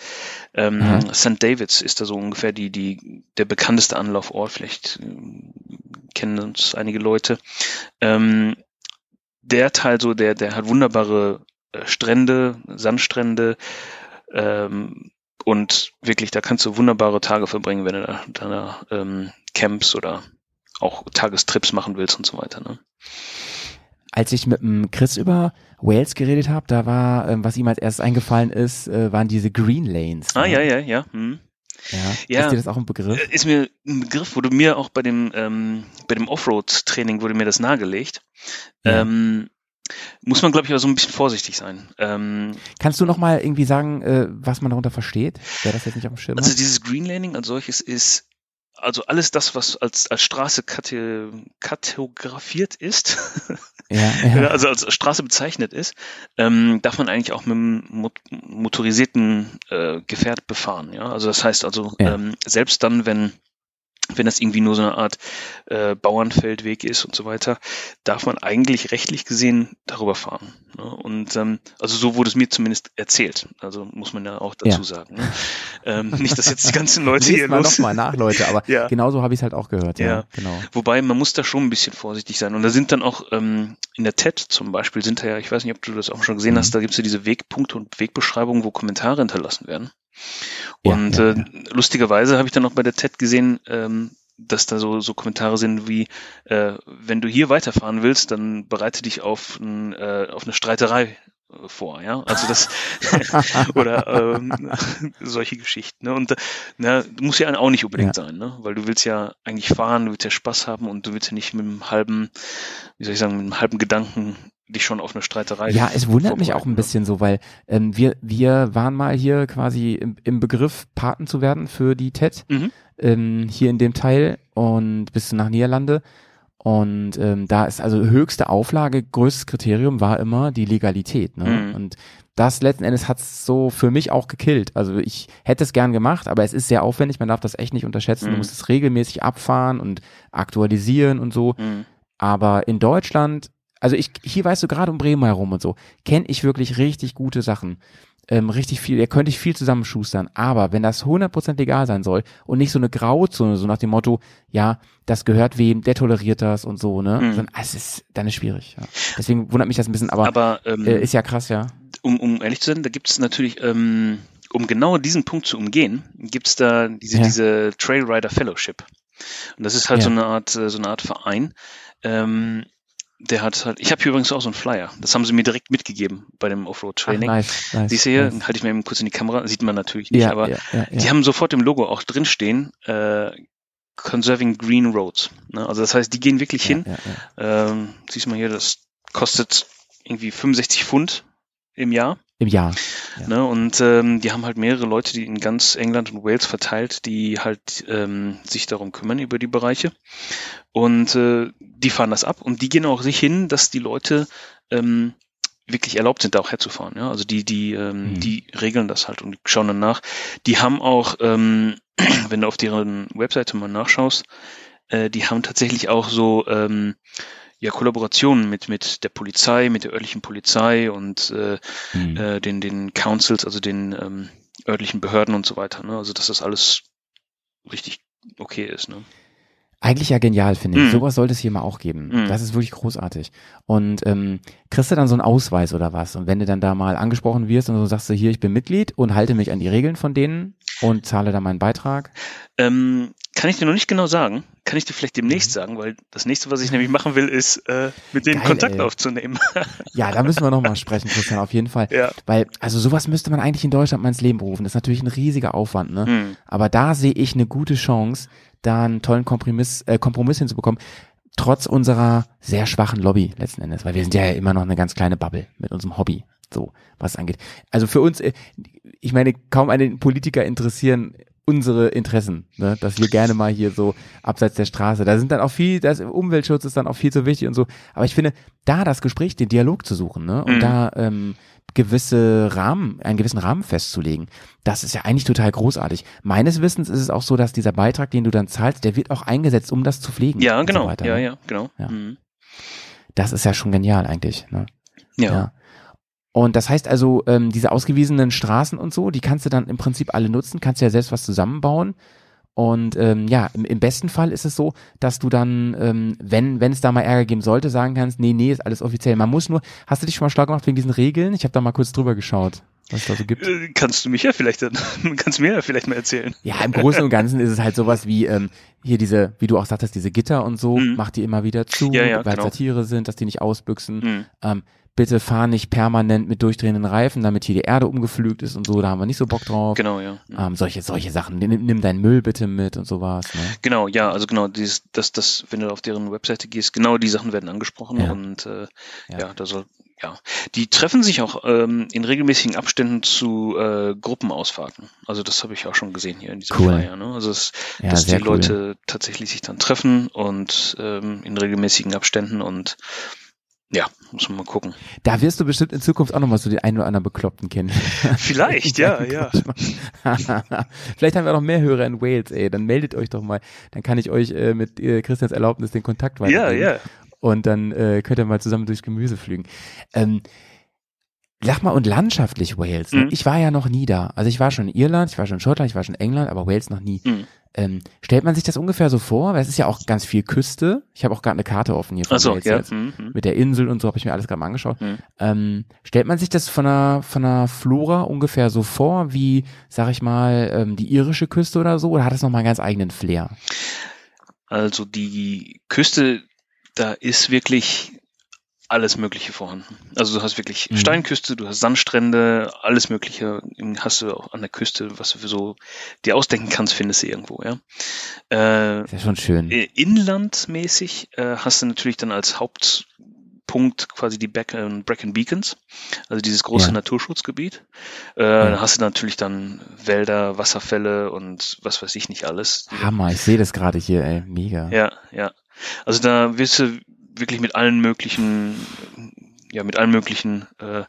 [SPEAKER 3] Ähm,
[SPEAKER 2] Aha.
[SPEAKER 3] St. David's ist da so ungefähr die die der bekannteste Anlaufort. Vielleicht ähm, kennen uns einige Leute. Ähm, der Teil so, der der hat wunderbare äh, Strände, Sandstrände ähm, und wirklich, da kannst du wunderbare Tage verbringen, wenn du da, da ähm, Camps oder auch Tagestrips machen willst und so weiter. Ne?
[SPEAKER 2] Als ich mit dem Chris über Wales geredet habe, da war, ähm, was ihm als erstes eingefallen ist, äh, waren diese Green Lanes.
[SPEAKER 3] Ah,
[SPEAKER 2] ne?
[SPEAKER 3] ja, ja, ja. Hm.
[SPEAKER 2] ja.
[SPEAKER 3] Ja.
[SPEAKER 2] Ist dir das auch ein Begriff?
[SPEAKER 3] Äh, Ist mir ein Begriff, wurde mir auch bei dem, ähm, bei dem Offroad-Training wurde mir das nahegelegt.
[SPEAKER 2] Ja.
[SPEAKER 3] Ähm, muss man, glaube ich, aber so ein bisschen vorsichtig sein. Ähm,
[SPEAKER 2] Kannst du noch mal irgendwie sagen, äh, was man darunter versteht? Wer das jetzt nicht auf dem Schirm
[SPEAKER 3] Also
[SPEAKER 2] hat?
[SPEAKER 3] dieses Green Laning als solches ist also alles das, was als, als Straße kate, kartografiert ist,
[SPEAKER 2] Ja,
[SPEAKER 3] ja.
[SPEAKER 2] ja.
[SPEAKER 3] also als Straße bezeichnet ist, ähm, darf man eigentlich auch mit einem mot motorisierten äh, Gefährt befahren. Ja, also das heißt also
[SPEAKER 2] Ja.
[SPEAKER 3] ähm, selbst dann, wenn wenn das irgendwie nur so eine Art äh, Bauernfeldweg ist und so weiter, darf man eigentlich rechtlich gesehen darüber fahren. Ne? Und ähm, also so wurde es mir zumindest erzählt. Also muss man ja auch dazu
[SPEAKER 2] Ja.
[SPEAKER 3] sagen. Ne? Ähm, nicht, dass jetzt die ganzen Leute hier
[SPEAKER 2] Lest mal
[SPEAKER 3] los
[SPEAKER 2] noch mal nach, Leute, aber
[SPEAKER 3] Ja.
[SPEAKER 2] genauso habe ich es halt auch gehört. Ja,
[SPEAKER 3] Ja.
[SPEAKER 2] genau.
[SPEAKER 3] Wobei man muss da schon ein bisschen vorsichtig sein. Und da sind dann auch ähm, in der TED zum Beispiel sind da ja, ich weiß nicht, ob du das auch schon gesehen
[SPEAKER 2] Mhm.
[SPEAKER 3] hast, da gibt es ja diese Wegpunkte und Wegbeschreibungen, wo Kommentare hinterlassen werden.
[SPEAKER 2] Ja,
[SPEAKER 3] und
[SPEAKER 2] ja,
[SPEAKER 3] äh, lustigerweise habe ich dann auch bei der TED gesehen, ähm, dass da so, so Kommentare sind wie, äh, wenn du hier weiterfahren willst, dann bereite dich auf, ein, äh, auf eine Streiterei äh, vor, ja. Also das oder ähm, solche Geschichten. Ne? Und äh, na, muss ja auch nicht unbedingt sein, ne? Weil du willst ja eigentlich fahren, du willst ja Spaß haben und du willst ja nicht mit einem halben, wie soll ich sagen, mit einem halben Gedanken dich schon auf eine Streiterei.
[SPEAKER 2] Ja, es wundert mich auch ein
[SPEAKER 3] ne?
[SPEAKER 2] bisschen so, weil ähm, wir, wir waren mal hier quasi im, im Begriff, Paten zu werden für die TED,
[SPEAKER 3] Mhm.
[SPEAKER 2] ähm, hier in dem Teil und bis nach Niederlande. Und ähm, da ist also höchste Auflage, größtes Kriterium war immer die Legalität. Ne?
[SPEAKER 3] Mhm.
[SPEAKER 2] Und das letzten Endes hat's so für mich auch gekillt. Also ich hätte es gern gemacht, aber es ist sehr aufwendig, man darf das echt nicht unterschätzen. Du
[SPEAKER 3] Mhm.
[SPEAKER 2] musst es regelmäßig abfahren und aktualisieren und so.
[SPEAKER 3] Mhm.
[SPEAKER 2] Aber in Deutschland, also ich, hier weißt du gerade um Bremen herum und so, kenne ich wirklich richtig gute Sachen. Ähm, richtig viel, da könnte ich viel zusammenschustern. Aber wenn das 100% legal sein soll und nicht so eine Grauzone, so nach dem Motto, ja, das gehört wem, der toleriert das und so, ne?
[SPEAKER 3] Mhm.
[SPEAKER 2] Dann, es ist, dann ist schwierig, ja. Deswegen wundert mich das ein bisschen, aber,
[SPEAKER 3] Aber ähm,
[SPEAKER 2] äh, ist ja krass, ja.
[SPEAKER 3] um, um ehrlich zu sein, da gibt es natürlich, ähm, um genau diesen Punkt zu umgehen, gibt es da diese,
[SPEAKER 2] Ja.
[SPEAKER 3] diese Trail Rider Fellowship. Und das ist halt
[SPEAKER 2] Ja.
[SPEAKER 3] so eine Art, äh, so eine Art Verein. Ähm, der hat halt, ich habe hier übrigens auch so einen Flyer. Das haben sie mir direkt mitgegeben bei dem Offroad-Training.
[SPEAKER 2] nice, nice.
[SPEAKER 3] Siehst du hier,
[SPEAKER 2] nice.
[SPEAKER 3] halte ich mir eben kurz in die Kamera, sieht man natürlich nicht,
[SPEAKER 2] Ja,
[SPEAKER 3] aber
[SPEAKER 2] ja, ja,
[SPEAKER 3] die haben sofort im Logo auch drinstehen, äh, Conserving Green Roads. Ne? Also das heißt, die gehen wirklich hin, ähm, siehst du mal hier, das kostet irgendwie 65 Pfund im Jahr.
[SPEAKER 2] Im Jahr. Ja.
[SPEAKER 3] Ne? Und ähm, die haben halt mehrere Leute, die in ganz England und Wales verteilt, die halt ähm, sich darum kümmern über die Bereiche. Und äh, die fahren das ab und die gehen auch sich hin, dass die Leute ähm, wirklich erlaubt sind, da auch herzufahren. Ja? Also die, die, ähm,
[SPEAKER 2] Mhm.
[SPEAKER 3] die regeln das halt und schauen dann nach. Die haben auch, ähm, wenn du auf deren Webseite mal nachschaust, äh, die haben tatsächlich auch so ähm, ja, Kollaborationen mit, mit der Polizei, mit der örtlichen Polizei und äh,
[SPEAKER 2] Hm.
[SPEAKER 3] äh, den, den Councils, also den ähm, örtlichen Behörden und so weiter. Ne? Also dass das alles richtig okay ist. Ne?
[SPEAKER 2] Eigentlich ja genial, finde ich.
[SPEAKER 3] Mhm.
[SPEAKER 2] Sowas sollte es hier mal auch geben.
[SPEAKER 3] Mhm.
[SPEAKER 2] Das ist wirklich großartig. Und ähm, kriegst du dann so einen Ausweis oder was? Und wenn du dann da mal angesprochen wirst und so sagst du, hier, ich bin Mitglied und halte mich an die Regeln von denen und zahle dann meinen Beitrag.
[SPEAKER 3] Ähm, kann ich dir noch nicht genau sagen. Kann ich dir vielleicht
[SPEAKER 2] Mhm.
[SPEAKER 3] demnächst sagen, weil das nächste, was ich nämlich machen will, ist, äh, mit denen
[SPEAKER 2] Geil,
[SPEAKER 3] Kontakt
[SPEAKER 2] ey.
[SPEAKER 3] aufzunehmen.
[SPEAKER 2] Ja, da müssen wir nochmal sprechen, Christian, auf jeden Fall.
[SPEAKER 3] Ja.
[SPEAKER 2] Weil, also sowas müsste man eigentlich in Deutschland mal ins Leben rufen. Das ist natürlich ein riesiger Aufwand, ne?
[SPEAKER 3] Hm.
[SPEAKER 2] Aber da sehe ich eine gute Chance, da einen tollen Kompromiss, äh, Kompromiss hinzubekommen, trotz unserer sehr schwachen Lobby letzten Endes, weil wir sind ja immer noch eine ganz kleine Bubble mit unserem Hobby, so was es angeht. Also für uns, äh, ich meine, kaum einen Politiker interessieren unsere Interessen, ne? dass wir gerne mal hier so abseits der Straße, da sind dann auch viel, das Umweltschutz ist dann auch viel zu wichtig und so, aber ich finde, da das Gespräch, den Dialog zu suchen ne? und
[SPEAKER 3] Mhm.
[SPEAKER 2] da ähm, gewisse Rahmen, einen gewissen Rahmen festzulegen, das ist ja eigentlich total großartig. Meines Wissens ist es auch so, dass dieser Beitrag, den du dann zahlst, der wird auch eingesetzt, um das zu pflegen.
[SPEAKER 3] Ja, genau.
[SPEAKER 2] So weiter,
[SPEAKER 3] ja,
[SPEAKER 2] ne?
[SPEAKER 3] ja, genau.
[SPEAKER 2] Ja.
[SPEAKER 3] Mhm.
[SPEAKER 2] Das ist ja schon genial eigentlich. Ne?
[SPEAKER 3] Ja.
[SPEAKER 2] Ja. Und das heißt also, ähm, diese ausgewiesenen Straßen und so, die kannst du dann im Prinzip alle nutzen, kannst ja selbst was zusammenbauen. Und ähm, ja, im, im besten Fall ist es so, dass du dann, ähm, wenn wenn es da mal Ärger geben sollte, sagen kannst, nee, nee, ist alles offiziell. Man muss nur, hast du dich schon mal stark gemacht wegen diesen Regeln? Ich habe da mal kurz drüber geschaut, was es da so gibt.
[SPEAKER 3] Äh, Kannst du mich ja vielleicht dann, kannst du mir ja vielleicht mal erzählen.
[SPEAKER 2] Ja, im Großen und Ganzen ist es halt sowas wie ähm, hier diese, wie du auch sagtest, diese Gitter und so,
[SPEAKER 3] Mhm.
[SPEAKER 2] mach die immer wieder zu,
[SPEAKER 3] Ja, ja,
[SPEAKER 2] weil
[SPEAKER 3] genau.
[SPEAKER 2] Satire sind, dass die nicht ausbüchsen.
[SPEAKER 3] Mhm.
[SPEAKER 2] Ähm, bitte fahr nicht permanent mit durchdrehenden Reifen, damit hier die Erde umgepflügt ist und so, da haben wir nicht so Bock drauf.
[SPEAKER 3] Genau, ja.
[SPEAKER 2] Ähm, solche, solche Sachen. Nimm, nimm deinen Müll bitte mit und sowas. Ne?
[SPEAKER 3] Genau, ja, also genau, dieses, das, das, wenn du auf deren Webseite gehst, genau die Sachen werden angesprochen
[SPEAKER 2] Ja.
[SPEAKER 3] und äh,
[SPEAKER 2] Ja.
[SPEAKER 3] ja. da soll, ja. Die treffen sich auch ähm, in regelmäßigen Abständen zu äh, Gruppenausfahrten. Also das habe ich auch schon gesehen hier in diesem
[SPEAKER 2] Cool.
[SPEAKER 3] Flyer. Ne? Also es,
[SPEAKER 2] Ja,
[SPEAKER 3] dass die
[SPEAKER 2] cool.
[SPEAKER 3] Leute tatsächlich sich dann treffen und ähm, in regelmäßigen Abständen und ja, muss man mal gucken.
[SPEAKER 2] Da wirst du bestimmt in Zukunft auch nochmal so den einen oder anderen Bekloppten kennen.
[SPEAKER 3] Vielleicht, ja, ja.
[SPEAKER 2] Vielleicht haben wir noch mehr Hörer in Wales, ey. Dann meldet euch doch mal. Dann kann ich euch äh, mit äh, Christians Erlaubnis den Kontakt
[SPEAKER 3] Ja,
[SPEAKER 2] weitergeben.
[SPEAKER 3] ja.
[SPEAKER 2] Und dann äh, könnt ihr mal zusammen durchs Gemüse flügen. Ähm, Sag mal, und landschaftlich Wales. Ne?
[SPEAKER 3] Mhm.
[SPEAKER 2] Ich war ja noch nie da. Also ich war schon in Irland, ich war schon in Schottland, ich war schon in England, aber Wales noch nie.
[SPEAKER 3] Mhm.
[SPEAKER 2] Ähm, stellt man sich das ungefähr so vor? Weil es ist ja auch ganz viel Küste. Ich habe auch gerade eine Karte offen hier von
[SPEAKER 3] Achso,
[SPEAKER 2] Wales
[SPEAKER 3] ja.
[SPEAKER 2] jetzt.
[SPEAKER 3] Mhm.
[SPEAKER 2] Mit der Insel und so habe ich mir alles gerade mal angeschaut.
[SPEAKER 3] Mhm.
[SPEAKER 2] Ähm, stellt man sich das von einer, von einer Flora ungefähr so vor, wie, sag ich mal, ähm, die irische Küste oder so? Oder hat es nochmal einen ganz eigenen Flair?
[SPEAKER 3] Also die Küste, da ist wirklich alles Mögliche vorhanden. Also du hast wirklich
[SPEAKER 2] Mhm.
[SPEAKER 3] Steinküste, du hast Sandstrände, alles Mögliche hast du auch an der Küste, was du so dir ausdenken kannst, findest du irgendwo, ja. Äh,
[SPEAKER 2] Ist ja schon schön.
[SPEAKER 3] inlandmäßig äh, hast du natürlich dann als Hauptpunkt quasi die Back äh, Brecon Beacons, also dieses große
[SPEAKER 2] Ja.
[SPEAKER 3] Naturschutzgebiet. Äh, Da hast du natürlich dann Wälder, Wasserfälle und was weiß ich nicht alles.
[SPEAKER 2] Hammer, ich sehe das gerade hier, ey. Mega.
[SPEAKER 3] Ja, ja. Also da wirst du wirklich mit allen möglichen, ja, mit allen möglichen, äh,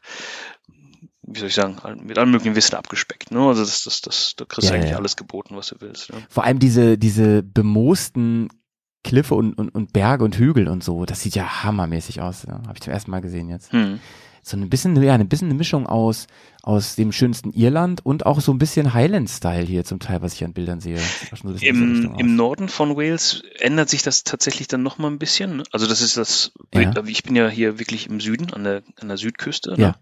[SPEAKER 3] wie soll ich sagen, mit allen möglichen Wissen abgespeckt. Ne? Also das, das, das, da kriegst
[SPEAKER 2] Ja,
[SPEAKER 3] du eigentlich
[SPEAKER 2] ja.
[SPEAKER 3] alles geboten, was du willst. Ja.
[SPEAKER 2] Vor allem diese, diese bemoosten Kliffe und, und, und Berge und Hügel und so, das sieht ja hammermäßig aus. Ja. Habe ich zum ersten Mal gesehen jetzt.
[SPEAKER 3] Hm.
[SPEAKER 2] So ein bisschen, ja, ein bisschen eine Mischung aus, aus dem schönsten Irland und auch so ein bisschen Highland-Style hier zum Teil, was ich an Bildern sehe. So
[SPEAKER 3] Im, Im. Norden von Wales ändert sich das tatsächlich dann nochmal ein bisschen. ne? Also das ist das,
[SPEAKER 2] Ja.
[SPEAKER 3] ich bin ja hier wirklich im Süden, an der, an der Südküste.
[SPEAKER 2] Ja.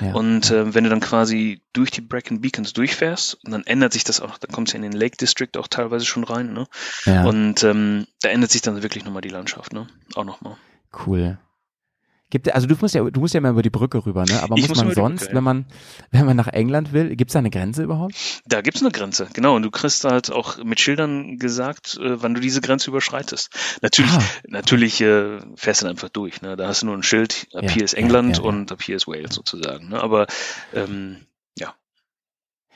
[SPEAKER 3] Ne?
[SPEAKER 2] Ja.
[SPEAKER 3] Und äh, wenn du dann quasi durch die Brecon Beacons durchfährst, dann ändert sich das auch, da kommst du in den Lake District auch teilweise schon rein. Ne?
[SPEAKER 2] ja.
[SPEAKER 3] Und ähm, da ändert sich dann wirklich nochmal die Landschaft, ne? Auch nochmal.
[SPEAKER 2] Cool. Gibt, also du musst ja, du musst ja mal über die Brücke rüber, ne? Aber muss
[SPEAKER 3] muss
[SPEAKER 2] man sonst,
[SPEAKER 3] Brücke, ja.
[SPEAKER 2] wenn man, wenn man nach England will, gibt's da eine Grenze überhaupt?
[SPEAKER 3] Da gibt's eine Grenze, genau. Und du kriegst halt auch mit Schildern gesagt, äh, wann du diese Grenze überschreitest. Natürlich,
[SPEAKER 2] Ah.
[SPEAKER 3] natürlich äh, fährst du dann einfach durch. Ne? Da hast du nur ein Schild, ab
[SPEAKER 2] Ja,
[SPEAKER 3] hier ist
[SPEAKER 2] ja,
[SPEAKER 3] England
[SPEAKER 2] ja, ja.
[SPEAKER 3] und ab hier ist Wales sozusagen. Ne? Aber ähm,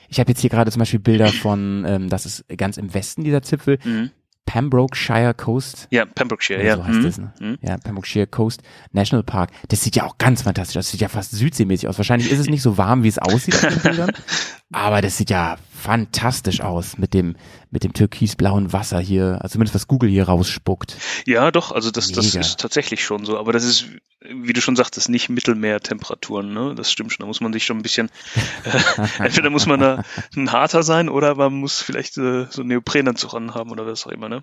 [SPEAKER 2] Ich habe jetzt hier gerade zum Beispiel Bilder von, ähm, das ist ganz im Westen dieser Zipfel,
[SPEAKER 3] mhm.
[SPEAKER 2] Pembrokeshire Coast.
[SPEAKER 3] ja, Pembrokeshire, ja.
[SPEAKER 2] so heißt
[SPEAKER 3] mhm.
[SPEAKER 2] das, ne?
[SPEAKER 3] Mhm.
[SPEAKER 2] Ja, Pembrokeshire Coast National Park. Das sieht ja auch ganz fantastisch aus. Das sieht ja fast südseemäßig aus. Wahrscheinlich ist es nicht so warm, wie es aussieht auf den Bildern. Aber das sieht ja fantastisch aus mit dem, mit dem türkisblauen Wasser hier, also zumindest was Google hier rausspuckt.
[SPEAKER 3] Ja, doch, also das, das ist tatsächlich schon so. Aber das ist, wie du schon sagtest, nicht Mittelmeertemperaturen, ne? Das stimmt schon. Da muss man sich schon ein bisschen, äh, entweder muss man da ein harter sein oder man muss vielleicht äh, so einen Neoprenanzug anhaben oder was auch immer, ne?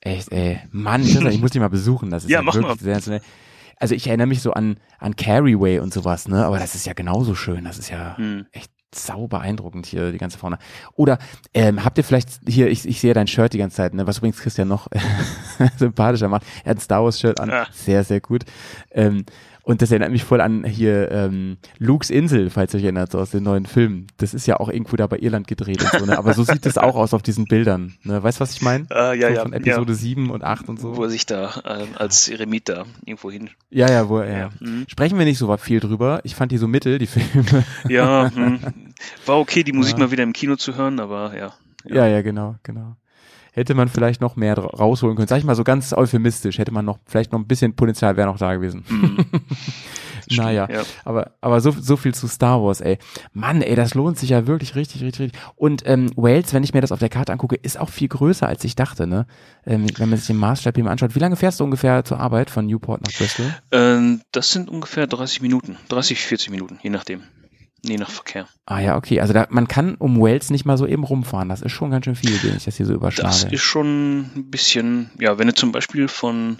[SPEAKER 2] Echt, ey. Mann, ich muss dich mal besuchen. Das ist
[SPEAKER 3] Ja,
[SPEAKER 2] ja,
[SPEAKER 3] mach
[SPEAKER 2] wirklich
[SPEAKER 3] mal.
[SPEAKER 2] sehr, sehr Also ich erinnere mich so an, an Carryway und sowas, ne? Aber das ist ja genauso schön. Das ist ja
[SPEAKER 3] Hm.
[SPEAKER 2] echt sau beeindruckend hier, die ganze Fauna. Oder ähm, habt ihr vielleicht hier, ich, ich sehe dein Shirt die ganze Zeit, ne? Was übrigens Christian noch sympathischer macht. Er hat ein Star Wars Shirt an.
[SPEAKER 3] Ah.
[SPEAKER 2] Sehr, sehr gut. Ähm, und das erinnert mich voll an hier ähm, Luke's Insel, falls ihr euch erinnert, so aus den neuen Filmen. Das ist ja auch irgendwo da bei Irland gedreht und so, ne? Aber so sieht es auch aus auf diesen Bildern. Ne? Weißt du, was ich meine?
[SPEAKER 3] Äh, ja,
[SPEAKER 2] so
[SPEAKER 3] ja,
[SPEAKER 2] Von Episode
[SPEAKER 3] ja.
[SPEAKER 2] 7 und 8 und so.
[SPEAKER 3] Wo er sich da ähm, als Eremit da irgendwo hin.
[SPEAKER 2] Ja, ja, wo, ja.
[SPEAKER 3] Ja, mhm.
[SPEAKER 2] Sprechen wir nicht so viel drüber. Ich fand die so mittel, die Filme.
[SPEAKER 3] Ja, hm. war okay, die Musik
[SPEAKER 2] Ja.
[SPEAKER 3] mal wieder im Kino zu hören, aber ja.
[SPEAKER 2] ja, ja, genau, genau. Hätte man vielleicht noch mehr rausholen können. Sag ich mal so ganz euphemistisch. Hätte man noch, vielleicht noch ein bisschen Potenzial wäre noch da gewesen.
[SPEAKER 3] Hm.
[SPEAKER 2] naja,
[SPEAKER 3] ja.
[SPEAKER 2] aber, aber so, so viel zu Star Wars, ey. Mann, ey, das lohnt sich ja wirklich richtig, richtig, richtig. Und ähm, Wales, wenn ich mir das auf der Karte angucke, ist auch viel größer, als ich dachte, ne? Ähm, wenn man sich den Maßstab hier mal anschaut. Wie lange fährst du ungefähr zur Arbeit von Newport nach Bristol?
[SPEAKER 3] Ähm, das sind ungefähr 30 Minuten, 30, 40 Minuten, je nachdem. Je nach Verkehr.
[SPEAKER 2] Ah ja, okay. Also da, man kann um Wales nicht mal so eben rumfahren. Das ist schon ganz schön viel, den ich das hier so überschlage.
[SPEAKER 3] Das ist schon ein bisschen, ja, wenn du zum Beispiel von,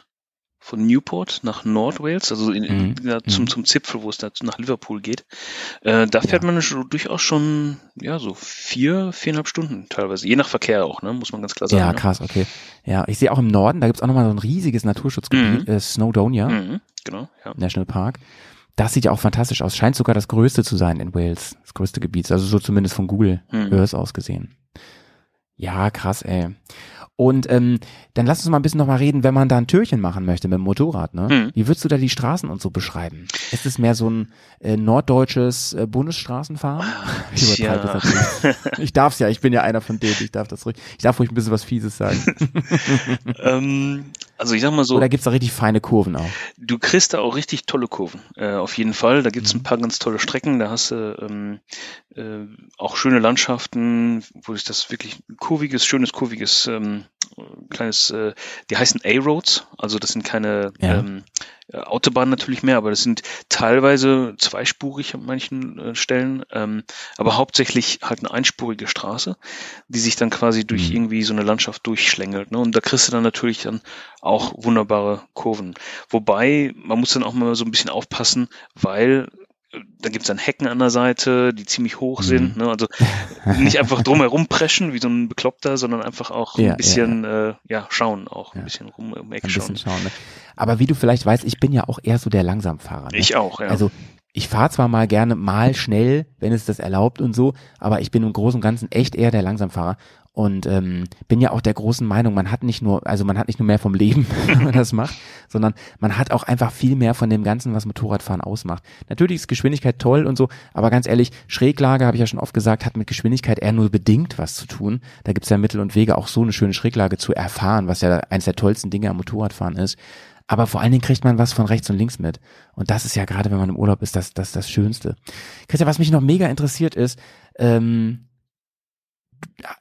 [SPEAKER 3] von Newport nach Nordwales, also in,
[SPEAKER 2] Mhm.
[SPEAKER 3] ja, zum,
[SPEAKER 2] Mhm.
[SPEAKER 3] zum Zipfel, wo es da nach Liverpool geht, äh, da fährt man schon, durchaus schon, ja, so vier, viereinhalb Stunden teilweise, je nach Verkehr auch, ne, muss man ganz klar sagen.
[SPEAKER 2] Ja,
[SPEAKER 3] ne?
[SPEAKER 2] krass, okay. Ja, ich sehe auch im Norden, da gibt's auch nochmal so ein riesiges Naturschutzgebiet,
[SPEAKER 3] Mhm.
[SPEAKER 2] äh, Snowdonia
[SPEAKER 3] Mhm, genau, ja.
[SPEAKER 2] National Park. Das sieht ja auch fantastisch aus. Scheint sogar das größte zu sein in Wales. Das größte Gebiet. Also so zumindest von Google
[SPEAKER 3] Mhm.
[SPEAKER 2] Earth aus gesehen. Ja, krass, ey. Und ähm, dann lass uns mal ein bisschen nochmal reden, wenn man da ein Türchen machen möchte mit dem Motorrad, ne?
[SPEAKER 3] Mhm.
[SPEAKER 2] Wie würdest du da die Straßen und so beschreiben? Ist es mehr so ein äh, norddeutsches äh, Bundesstraßenfahren? Ich übertreibe das natürlich. Ich darf's ja, ich bin ja einer von denen, ich darf das ruhig, ich darf ruhig ein bisschen was Fieses sagen.
[SPEAKER 3] ähm, also ich sag mal so,
[SPEAKER 2] Oder gibt's da richtig feine Kurven auch?
[SPEAKER 3] Du kriegst da auch richtig tolle Kurven, äh, auf jeden Fall. Da
[SPEAKER 2] Mhm.
[SPEAKER 3] gibt's ein paar ganz tolle Strecken, da hast du ähm, äh, auch schöne Landschaften, wo sich das wirklich ein kurviges, schönes, kurviges, ähm, kleines, äh, die heißen A-Roads, also das sind keine
[SPEAKER 2] Ja.
[SPEAKER 3] ähm, äh, Autobahnen natürlich mehr, aber das sind teilweise zweispurig an manchen äh, Stellen, ähm, aber hauptsächlich halt eine einspurige Straße, die sich dann quasi durch
[SPEAKER 2] Mhm.
[SPEAKER 3] irgendwie so eine Landschaft durchschlängelt. Ne? Und da kriegst du dann natürlich dann auch wunderbare Kurven. Wobei, man muss dann auch mal so ein bisschen aufpassen, weil äh, da gibt's dann Hecken an der Seite, die ziemlich hoch
[SPEAKER 2] Mhm.
[SPEAKER 3] sind. Ne? Also nicht einfach drumherum preschen wie so ein Bekloppter, sondern einfach auch
[SPEAKER 2] Ja, ja,
[SPEAKER 3] ein bisschen Äh, ja, schauen auch,
[SPEAKER 2] Ja.
[SPEAKER 3] ein bisschen rum um Eck
[SPEAKER 2] Ein
[SPEAKER 3] schauen.
[SPEAKER 2] bisschen schauen. Ne? Aber wie du vielleicht weißt, ich bin ja auch eher so der Langsamfahrer. Ne?
[SPEAKER 3] Ich auch, ja.
[SPEAKER 2] Also ich fahre zwar mal gerne mal schnell, wenn es das erlaubt und so, aber ich bin im Großen und Ganzen echt eher der Langsamfahrer und ähm, bin ja auch der großen Meinung, man hat nicht nur, also man hat nicht nur mehr vom Leben, wenn man das macht, sondern man hat auch einfach viel mehr von dem Ganzen, was Motorradfahren ausmacht. Natürlich ist Geschwindigkeit toll und so, aber ganz ehrlich, Schräglage, habe ich ja schon oft gesagt, hat mit Geschwindigkeit eher nur bedingt was zu tun. Da gibt's ja Mittel und Wege, auch so eine schöne Schräglage zu erfahren, was ja eines der tollsten Dinge am Motorradfahren ist. Aber vor allen Dingen kriegt man was von rechts und links mit. Und das ist ja gerade, wenn man im Urlaub ist, das, das, das Schönste. Christian, was mich noch mega interessiert ist, ähm,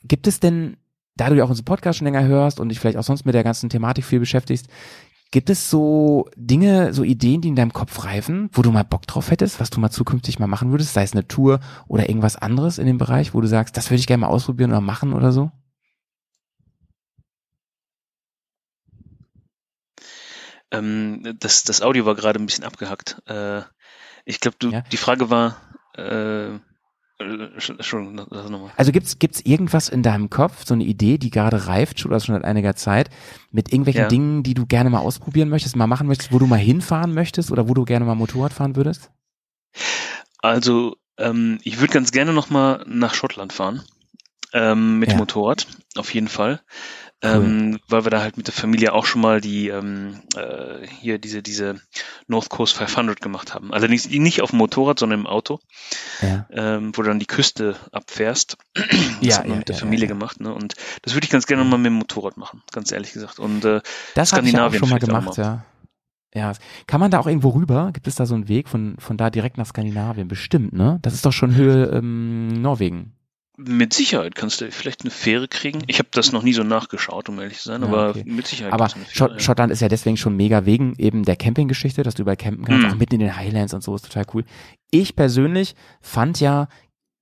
[SPEAKER 2] gibt es denn, da du ja auch unseren Podcast schon länger hörst und dich vielleicht auch sonst mit der ganzen Thematik viel beschäftigst, gibt es so Dinge, so Ideen, die in deinem Kopf reifen, wo du mal Bock drauf hättest, was du mal zukünftig mal machen würdest, sei es eine Tour oder irgendwas anderes in dem Bereich, wo du sagst, das würde ich gerne mal ausprobieren oder machen oder so?
[SPEAKER 3] Ähm, das, das Audio war gerade ein bisschen abgehackt. Äh, ich glaube, du,
[SPEAKER 2] Ja.
[SPEAKER 3] die Frage war, äh, äh.
[SPEAKER 2] Also gibt's gibt's irgendwas in deinem Kopf, so eine Idee, die gerade reift schon oder schon seit einiger Zeit, mit irgendwelchen
[SPEAKER 3] Ja.
[SPEAKER 2] Dingen, die du gerne mal ausprobieren möchtest, mal machen möchtest, wo du mal hinfahren möchtest oder wo du gerne mal Motorrad fahren würdest?
[SPEAKER 3] Also, ähm, ich würde ganz gerne nochmal nach Schottland fahren. Ähm, mit
[SPEAKER 2] Ja.
[SPEAKER 3] Motorrad, auf jeden Fall. Ähm, weil wir da halt mit der Familie auch schon mal die ähm, äh, hier diese diese North Coast 500 gemacht haben. Allerdings nicht auf dem Motorrad, sondern im Auto,
[SPEAKER 2] Ja.
[SPEAKER 3] ähm, wo du dann die Küste abfährst. Das
[SPEAKER 2] Ja,
[SPEAKER 3] hat man
[SPEAKER 2] ja,
[SPEAKER 3] mit der Familie gemacht, ne? Und das würde ich ganz gerne mal mit dem Motorrad machen, ganz ehrlich gesagt. Und äh,
[SPEAKER 2] Das habe ich auch
[SPEAKER 3] Skandinavien
[SPEAKER 2] schon mal gemacht,
[SPEAKER 3] mal.
[SPEAKER 2] ja. Ja, kann man da auch irgendwo rüber? Gibt es da so einen Weg von von da direkt nach Skandinavien? Bestimmt, ne? Das ist doch schon Höhe ähm, Norwegen.
[SPEAKER 3] Mit Sicherheit kannst du vielleicht eine Fähre kriegen. Ich habe das noch nie so nachgeschaut, um ehrlich zu sein,
[SPEAKER 2] Ja,
[SPEAKER 3] aber
[SPEAKER 2] okay.
[SPEAKER 3] mit Sicherheit
[SPEAKER 2] Aber
[SPEAKER 3] Fähre,
[SPEAKER 2] Schottland ist ja deswegen schon mega wegen eben der Campinggeschichte, dass du überall campen kannst,
[SPEAKER 3] Mhm.
[SPEAKER 2] auch mitten in den Highlands und so, ist total cool. Ich persönlich fand ja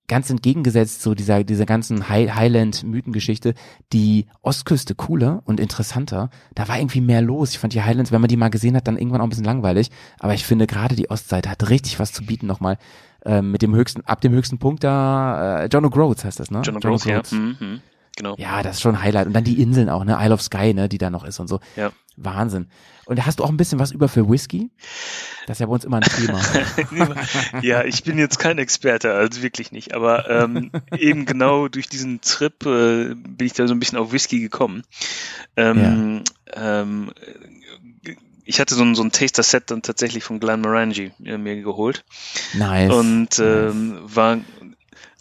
[SPEAKER 2] ganz entgegengesetzt so dieser, dieser ganzen High Highland-Mythengeschichte die Ostküste cooler und interessanter. Da war irgendwie mehr los. Ich fand die Highlands, wenn man die mal gesehen hat, dann irgendwann auch ein bisschen langweilig. Aber ich finde gerade die Ostseite hat richtig was zu bieten nochmal. Ähm, mit dem höchsten, ab dem höchsten Punkt da, äh, John O'Groats heißt das, ne?
[SPEAKER 3] ja. John O'Groats, ja. Mhm, mhm. Genau.
[SPEAKER 2] Ja, das ist schon ein Highlight. Und dann die Inseln auch, ne? Isle of Skye, ne, die da noch ist und so.
[SPEAKER 3] Ja.
[SPEAKER 2] Wahnsinn. Und hast du auch ein bisschen was über für Whisky? Das ist ja bei uns immer ein Thema.
[SPEAKER 3] ja, ich bin jetzt kein Experte, also wirklich nicht. Aber ähm, eben genau durch diesen Trip äh, bin ich da so ein bisschen auf Whisky gekommen. Ähm, ähm, ich hatte so ein, so ein Taster-Set dann tatsächlich von Glenmorangie äh, mir geholt
[SPEAKER 2] nice.
[SPEAKER 3] und ähm, war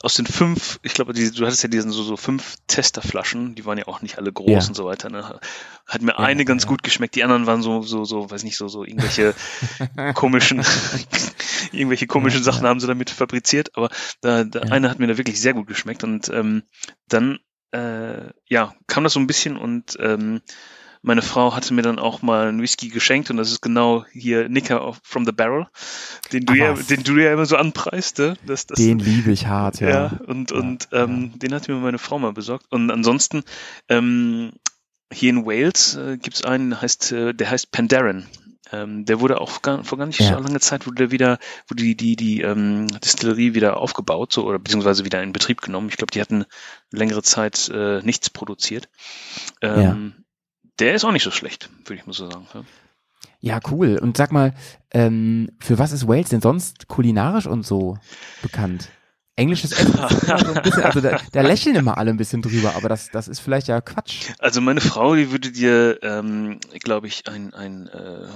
[SPEAKER 3] aus den fünf, ich glaube, die, du hattest ja diesen so, so fünf Testerflaschen, die waren ja auch nicht alle groß
[SPEAKER 2] Ja.
[SPEAKER 3] und so weiter. Ne? Hat mir
[SPEAKER 2] Ja,
[SPEAKER 3] eine ganz
[SPEAKER 2] ja.
[SPEAKER 3] gut geschmeckt, die anderen waren so, so, so, weiß nicht, so, so irgendwelche komischen, irgendwelche komischen Sachen haben sie damit fabriziert, aber da, da eine hat mir da wirklich sehr gut geschmeckt und ähm, dann, äh, ja, kam das so ein bisschen und ähm, meine Frau hatte mir dann auch mal einen Whisky geschenkt und das ist genau hier Nicker from the Barrel, den du
[SPEAKER 2] Ach
[SPEAKER 3] ja, den du ja immer so anpreist, ne? Das, das,
[SPEAKER 2] Den liebe ich hart, ja.
[SPEAKER 3] ja, und,
[SPEAKER 2] Ja,
[SPEAKER 3] und ähm, den hat mir meine Frau mal besorgt. Und ansonsten, ähm, hier in Wales äh, gibt es einen, der heißt, äh, der heißt Pandaren. Ähm, der wurde auch gar, vor gar nicht
[SPEAKER 2] Ja.
[SPEAKER 3] so lange Zeit wurde der wieder, wurde die, die, die ähm, Distillerie wieder aufgebaut, so oder beziehungsweise wieder in Betrieb genommen. Ich glaube, die hatten längere Zeit äh, nichts produziert. Ähm, Der ist auch nicht so schlecht, würde ich mal so sagen. Ja.
[SPEAKER 2] Ja, cool. Und sag mal, ähm, für was ist Wales denn sonst kulinarisch und so bekannt? Englisches Essen ist immer so ein bisschen, also da, da lächeln immer alle ein bisschen drüber, aber das, das ist vielleicht ja Quatsch.
[SPEAKER 3] Also meine Frau, die würde dir, ähm, glaube ich, ein, ein, äh,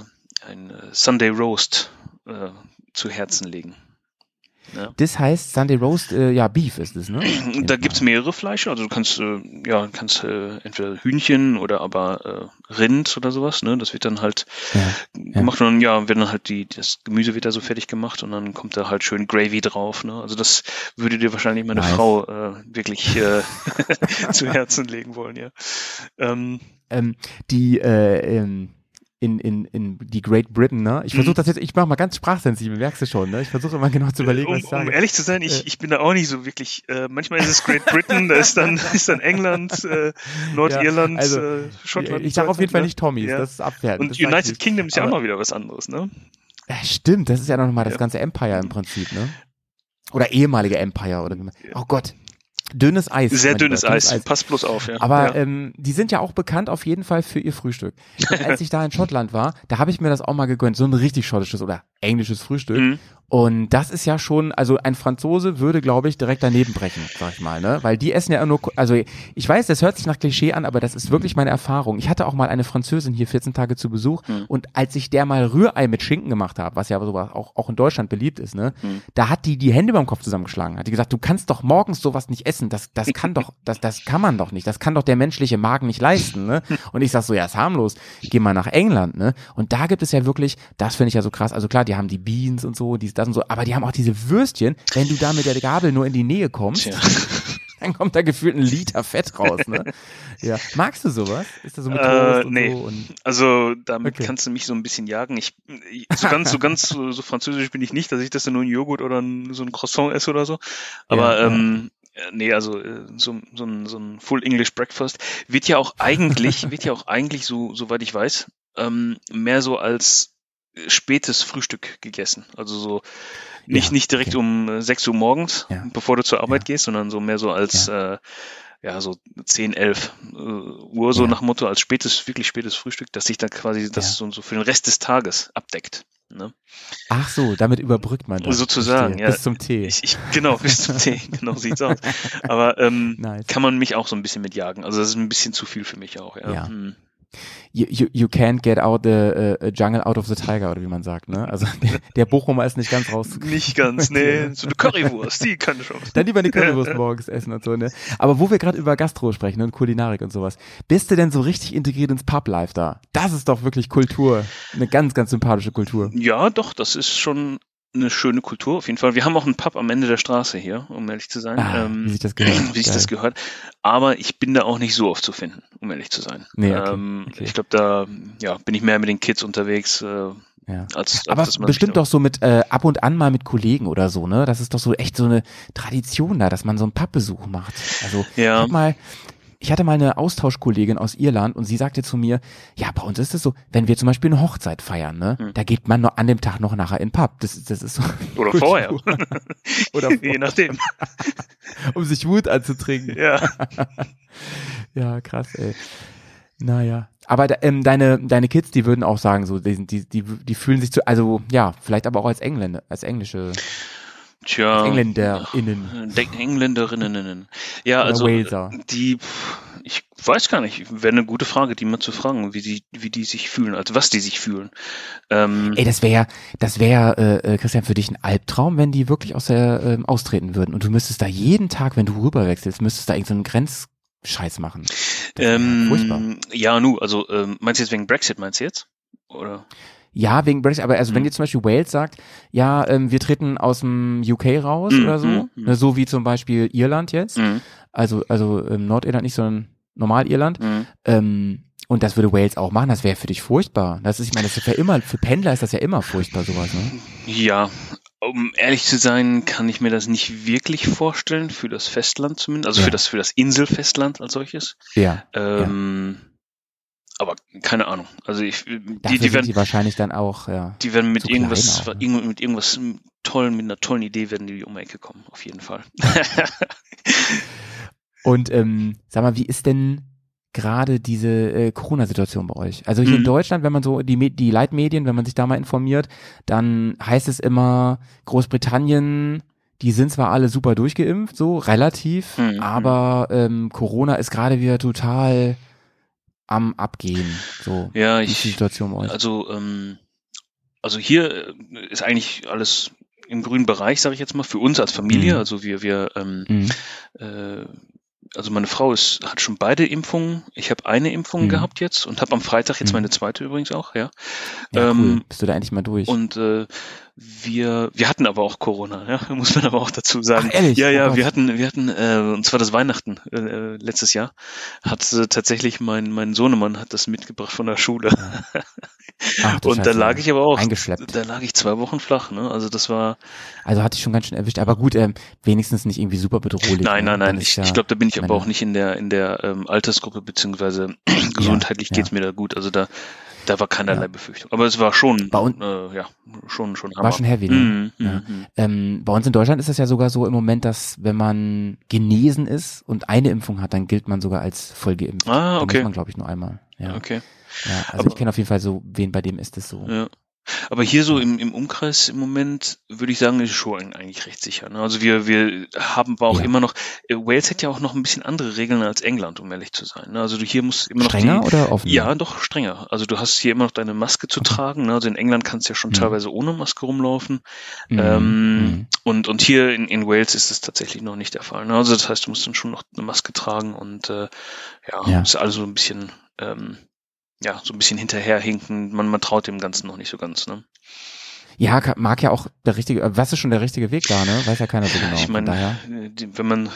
[SPEAKER 3] ein äh, Sunday Roast äh, zu Herzen legen.
[SPEAKER 2] Das heißt, Sunday Roast, äh, ja, Beef ist es, ne?
[SPEAKER 3] Da gibt's mehrere Fleische, also du kannst äh, ja kannst äh, entweder Hühnchen oder aber äh, Rind oder sowas, ne? Das wird dann halt
[SPEAKER 2] Ja,
[SPEAKER 3] gemacht und dann ja, wird dann halt die das Gemüse wird da so fertig gemacht und dann kommt da halt schön Gravy drauf, ne? Also das würde dir wahrscheinlich meine
[SPEAKER 2] Nice.
[SPEAKER 3] Frau äh, wirklich äh, zu Herzen legen wollen, ja. Ähm,
[SPEAKER 2] ähm, die äh, ähm, in, in, in die Great Britain, ne? Ich versuche
[SPEAKER 3] Mhm.
[SPEAKER 2] das jetzt, ich mache mal ganz sprachsensibel, merkst du schon, ne? Ich versuche immer genau zu überlegen, was
[SPEAKER 3] um,
[SPEAKER 2] ich sage.
[SPEAKER 3] um ehrlich zu sein, ich, ich bin da auch nicht so wirklich. Äh, manchmal ist es Great Britain, da ist dann ist dann England, äh, Nordirland,
[SPEAKER 2] Ja, also,
[SPEAKER 3] äh, Schottland.
[SPEAKER 2] ich sage auf jeden Fall nicht Tommys,
[SPEAKER 3] Ja.
[SPEAKER 2] das ist abwertend.
[SPEAKER 3] Und
[SPEAKER 2] ich
[SPEAKER 3] United. Kingdom ist ja auch mal wieder was anderes, ne?
[SPEAKER 2] Ja, stimmt, das ist ja noch mal das
[SPEAKER 3] Ja.
[SPEAKER 2] ganze Empire im Prinzip, ne? Oder ehemalige Empire oder wie man. Oh Gott. Dünnes Eis.
[SPEAKER 3] Sehr
[SPEAKER 2] mein Lieber,
[SPEAKER 3] dünnes Eis. Pass bloß auf, ja.
[SPEAKER 2] Aber
[SPEAKER 3] ja.
[SPEAKER 2] ähm, die sind ja auch bekannt auf jeden Fall für ihr Frühstück. Und als ich da in Schottland war, da habe ich mir das auch mal gegönnt, so ein richtig schottisches oder englisches Frühstück.
[SPEAKER 3] Mhm.
[SPEAKER 2] Und das ist ja schon, also ein Franzose würde, glaube ich, direkt daneben brechen, sag ich mal, ne? Weil die essen ja nur, also ich weiß, das hört sich nach Klischee an, aber das ist wirklich meine Erfahrung. Ich hatte auch mal eine Französin hier 14 Tage zu Besuch
[SPEAKER 3] Hm.
[SPEAKER 2] und als ich der mal Rührei mit Schinken gemacht habe, was ja sowas auch, auch in Deutschland beliebt ist, ne?
[SPEAKER 3] Hm.
[SPEAKER 2] Da hat die die Hände beim Kopf zusammengeschlagen, hat die gesagt, du kannst doch morgens sowas nicht essen, das, das kann doch, das, das kann man doch nicht, das kann doch der menschliche Magen nicht leisten, ne? Und ich sag so, ja, ist harmlos, geh mal nach England, ne? Und da gibt es ja wirklich, das finde ich ja so krass, also klar, die haben die Beans und so, dies, das und so, aber die haben auch diese Würstchen, wenn du da mit der Gabel nur in die Nähe kommst,
[SPEAKER 3] Tja.
[SPEAKER 2] dann kommt da gefühlt ein Liter Fett raus, ne? Ja. Magst du sowas? Ist das so mit
[SPEAKER 3] Äh, nee.
[SPEAKER 2] so?
[SPEAKER 3] Also damit
[SPEAKER 2] Okay.
[SPEAKER 3] kannst du mich so ein bisschen jagen. Ich, ich so ganz, so ganz so, so französisch bin ich nicht, dass ich das dann nur ein Joghurt oder ein, so ein Croissant esse oder so. Aber
[SPEAKER 2] Ja, ja.
[SPEAKER 3] ähm, äh, nee, also äh, so, so, ein, so ein Full English Breakfast wird ja auch eigentlich, wird ja auch eigentlich so, soweit ich weiß, ähm, mehr so als spätes Frühstück gegessen. Also so nicht,
[SPEAKER 2] Ja,
[SPEAKER 3] nicht direkt
[SPEAKER 2] okay.
[SPEAKER 3] um äh, 6 Uhr morgens,
[SPEAKER 2] Ja.
[SPEAKER 3] bevor du zur Arbeit
[SPEAKER 2] Ja.
[SPEAKER 3] gehst, sondern so mehr so als äh, ja, so 10, 11 äh, Uhr, so nach Motto, als spätes, wirklich spätes Frühstück, dass sich dann quasi das so, so für den Rest des Tages abdeckt. Ne?
[SPEAKER 2] Ach so, damit überbrückt man das.
[SPEAKER 3] Sozusagen,
[SPEAKER 2] Verstehe.
[SPEAKER 3] ja.
[SPEAKER 2] Bis zum Tee.
[SPEAKER 3] Ich, ich, genau, bis zum Tee, genau sieht's aus. Aber ähm,
[SPEAKER 2] Nice.
[SPEAKER 3] kann man mich auch so ein bisschen mitjagen. Also das ist ein bisschen zu viel für mich auch, ja.
[SPEAKER 2] Ja.
[SPEAKER 3] Hm.
[SPEAKER 2] You, you, you can't get out the uh, jungle out of the tiger, oder wie man sagt, ne? Also der, der Bochumer ist nicht ganz raus.
[SPEAKER 3] Nicht ganz, nee. So eine Currywurst, die kann schon.
[SPEAKER 2] Dann lieber eine Currywurst morgens essen und so, ne? Aber wo wir gerade über Gastro sprechen und Kulinarik und sowas, bist du denn so richtig integriert ins Pub-Life da? Das ist doch wirklich Kultur. Eine ganz, ganz sympathische Kultur.
[SPEAKER 3] Ja, doch, das ist schon eine schöne Kultur, auf jeden Fall. Wir haben auch einen Pub am Ende der Straße hier, um ehrlich zu sein.
[SPEAKER 2] Ah,
[SPEAKER 3] ähm,
[SPEAKER 2] wie sich das gehört.
[SPEAKER 3] wie sich
[SPEAKER 2] Geil.
[SPEAKER 3] das gehört. Aber ich bin da auch nicht so oft zu finden, um ehrlich zu sein.
[SPEAKER 2] Nee, okay,
[SPEAKER 3] ähm,
[SPEAKER 2] okay.
[SPEAKER 3] Ich glaube, da ja, bin ich mehr mit den Kids unterwegs, äh,
[SPEAKER 2] Ja.
[SPEAKER 3] als, als
[SPEAKER 2] Aber bestimmt doch so mit äh, ab und an mal mit Kollegen oder so, ne? Das ist doch so echt so eine Tradition da, dass man so einen Pappbesuch macht. Also ich
[SPEAKER 3] Ja.
[SPEAKER 2] hab mal, ich hatte mal eine Austauschkollegin aus Irland und sie sagte zu mir, ja, bei uns ist es so, wenn wir zum Beispiel eine Hochzeit feiern, ne,
[SPEAKER 3] Hm.
[SPEAKER 2] da geht man noch an dem Tag noch nachher in den Pub. Das, das ist so.
[SPEAKER 3] Oder
[SPEAKER 2] Kultur.
[SPEAKER 3] vorher.
[SPEAKER 2] Oder
[SPEAKER 3] Je nachdem.
[SPEAKER 2] um sich Wut anzutrinken.
[SPEAKER 3] Ja.
[SPEAKER 2] Ja, krass, ey. Naja. Aber ähm, deine, deine Kids, die würden auch sagen, so, die, die, die, die fühlen sich zu, also ja, vielleicht aber auch als Engländer, als englische
[SPEAKER 3] Tja.
[SPEAKER 2] EngländerInnen.
[SPEAKER 3] De Engländerinnen. Ja,
[SPEAKER 2] Oder
[SPEAKER 3] also
[SPEAKER 2] Waleser.
[SPEAKER 3] die, ich weiß gar nicht, wäre eine gute Frage, die mal zu fragen, wie die, wie die sich fühlen, also was die sich fühlen. Ähm,
[SPEAKER 2] Ey, das wäre, das wäre, äh, äh, Christian, für dich ein Albtraum, wenn die wirklich aus der ähm, austreten würden und du müsstest da jeden Tag, wenn du rüberwechselst, müsstest da irgendeinen Grenzscheiß machen. Das wär furchtbar.
[SPEAKER 3] ähm, ja, nu, also ähm, meinst du jetzt wegen Brexit, meinst du jetzt? Oder?
[SPEAKER 2] Ja, wegen Brexit, aber also wenn
[SPEAKER 3] Mhm.
[SPEAKER 2] jetzt zum Beispiel Wales sagt, ja, ähm, wir treten aus dem UK raus
[SPEAKER 3] Mhm,
[SPEAKER 2] oder so,
[SPEAKER 3] mhm,
[SPEAKER 2] ne, so wie zum Beispiel Irland jetzt,
[SPEAKER 3] Mhm.
[SPEAKER 2] also also ähm, Nordirland nicht, sondern Normal-Irland,
[SPEAKER 3] Mhm.
[SPEAKER 2] ähm, und das würde Wales auch machen, das wäre für dich furchtbar. Das ist, ich meine, das ist ja immer, für Pendler ist das ja immer furchtbar, sowas, ne?
[SPEAKER 3] Ja, um ehrlich zu sein, kann ich mir das nicht wirklich vorstellen, für das Festland zumindest, also
[SPEAKER 2] Ja.
[SPEAKER 3] für das für das Inselfestland als solches.
[SPEAKER 2] Ja.
[SPEAKER 3] Ähm, Aber keine Ahnung. Also ich,
[SPEAKER 2] Dafür
[SPEAKER 3] die, die werden,
[SPEAKER 2] die wahrscheinlich dann auch, ja.
[SPEAKER 3] die werden mit irgendwas,
[SPEAKER 2] auch, ne?
[SPEAKER 3] mit irgendwas tollen, mit einer tollen Idee werden die um die Ecke kommen, auf jeden Fall.
[SPEAKER 2] Und ähm, sag mal, wie ist denn gerade diese äh, Corona-Situation bei euch? Also hier in
[SPEAKER 3] Mhm.
[SPEAKER 2] Deutschland, wenn man so die, die Leitmedien, wenn man sich da mal informiert, dann heißt es immer, Großbritannien, die sind zwar alle super durchgeimpft, so relativ,
[SPEAKER 3] Mhm.
[SPEAKER 2] aber ähm, Corona ist gerade wieder total am Abgehen. So,
[SPEAKER 3] ja,
[SPEAKER 2] die
[SPEAKER 3] ich,
[SPEAKER 2] Situation bei euch?
[SPEAKER 3] also, ähm, also hier äh, ist eigentlich alles im grünen Bereich, sage ich jetzt mal, für uns als Familie.
[SPEAKER 2] Mhm.
[SPEAKER 3] Also wir, wir, ähm,
[SPEAKER 2] Mhm.
[SPEAKER 3] äh, also meine Frau ist, hat schon beide Impfungen. Ich habe eine Impfung
[SPEAKER 2] Mhm.
[SPEAKER 3] gehabt jetzt und habe am Freitag jetzt
[SPEAKER 2] Mhm.
[SPEAKER 3] meine zweite übrigens auch, ja.
[SPEAKER 2] Ja, cool.
[SPEAKER 3] ähm,
[SPEAKER 2] Bist du da endlich mal durch?
[SPEAKER 3] Und äh, wir, wir hatten aber auch Corona, ja, muss man aber auch dazu sagen.
[SPEAKER 2] Ach, ehrlich?
[SPEAKER 3] Ja,
[SPEAKER 2] Oh
[SPEAKER 3] ja,
[SPEAKER 2] Gott.
[SPEAKER 3] wir hatten, wir hatten, äh, und zwar das Weihnachten äh, äh, letztes Jahr, hat äh, tatsächlich mein mein Sohnemann hat das mitgebracht von der Schule.
[SPEAKER 2] Ach,
[SPEAKER 3] und da lag ich aber auch,
[SPEAKER 2] Eingeschleppt.
[SPEAKER 3] da lag ich zwei Wochen flach, ne? Also das war,
[SPEAKER 2] Also hatte ich schon ganz schön erwischt, aber gut, ähm, wenigstens nicht irgendwie super bedrohlich.
[SPEAKER 3] nein,
[SPEAKER 2] ne?
[SPEAKER 3] nein, nein, ich,
[SPEAKER 2] ja-
[SPEAKER 3] ich glaube, da bin ich aber auch nicht in der in der ähm, Altersgruppe beziehungsweise gesundheitlich
[SPEAKER 2] ja.
[SPEAKER 3] geht's mir da gut. Also da da war keinerlei
[SPEAKER 2] Ja.
[SPEAKER 3] Befürchtung. Aber es war schon,
[SPEAKER 2] Bei un-
[SPEAKER 3] äh, ja, schon schon
[SPEAKER 2] War schon heavy, ne?
[SPEAKER 3] Mhm,
[SPEAKER 2] Ja.
[SPEAKER 3] mhm.
[SPEAKER 2] Ähm, bei uns in Deutschland ist es ja sogar so im Moment, dass wenn man genesen ist und eine Impfung hat, dann gilt man sogar als voll geimpft.
[SPEAKER 3] Ah,
[SPEAKER 2] Da
[SPEAKER 3] okay.
[SPEAKER 2] muss man, glaube ich, nur einmal. Ja,
[SPEAKER 3] Okay.
[SPEAKER 2] ja also
[SPEAKER 3] Aber-
[SPEAKER 2] ich kenne auf jeden Fall so, wen bei dem ist es so.
[SPEAKER 3] Ja. Aber hier so im, im Umkreis im Moment würde ich sagen, ist schon eigentlich recht sicher. Ne? Also wir, wir haben aber auch
[SPEAKER 2] Ja.
[SPEAKER 3] immer noch, äh, Wales hat ja auch noch ein bisschen andere Regeln als England, um ehrlich zu sein. Ne? Also du hier musst immer noch
[SPEAKER 2] Strenger
[SPEAKER 3] die,
[SPEAKER 2] oder offen?
[SPEAKER 3] Ja, doch strenger. Also du hast hier immer noch deine Maske zu tragen. Ne? Also in England kannst du ja schon
[SPEAKER 2] Mhm.
[SPEAKER 3] teilweise ohne Maske rumlaufen.
[SPEAKER 2] Mhm.
[SPEAKER 3] Ähm,
[SPEAKER 2] Mhm.
[SPEAKER 3] und, und hier in, in Wales ist es tatsächlich noch nicht der Fall. Ne? Also das heißt, du musst dann schon noch eine Maske tragen und äh, ja,
[SPEAKER 2] Ja.
[SPEAKER 3] ist also ein bisschen, ähm, ja, so ein bisschen hinterherhinken. Man, man traut dem Ganzen noch nicht so ganz. Ne?
[SPEAKER 2] Ja, mag ja auch der richtige, äh, was ist schon der richtige Weg da, ne? Weiß ja keiner so genau.
[SPEAKER 3] ich meine, äh, wenn man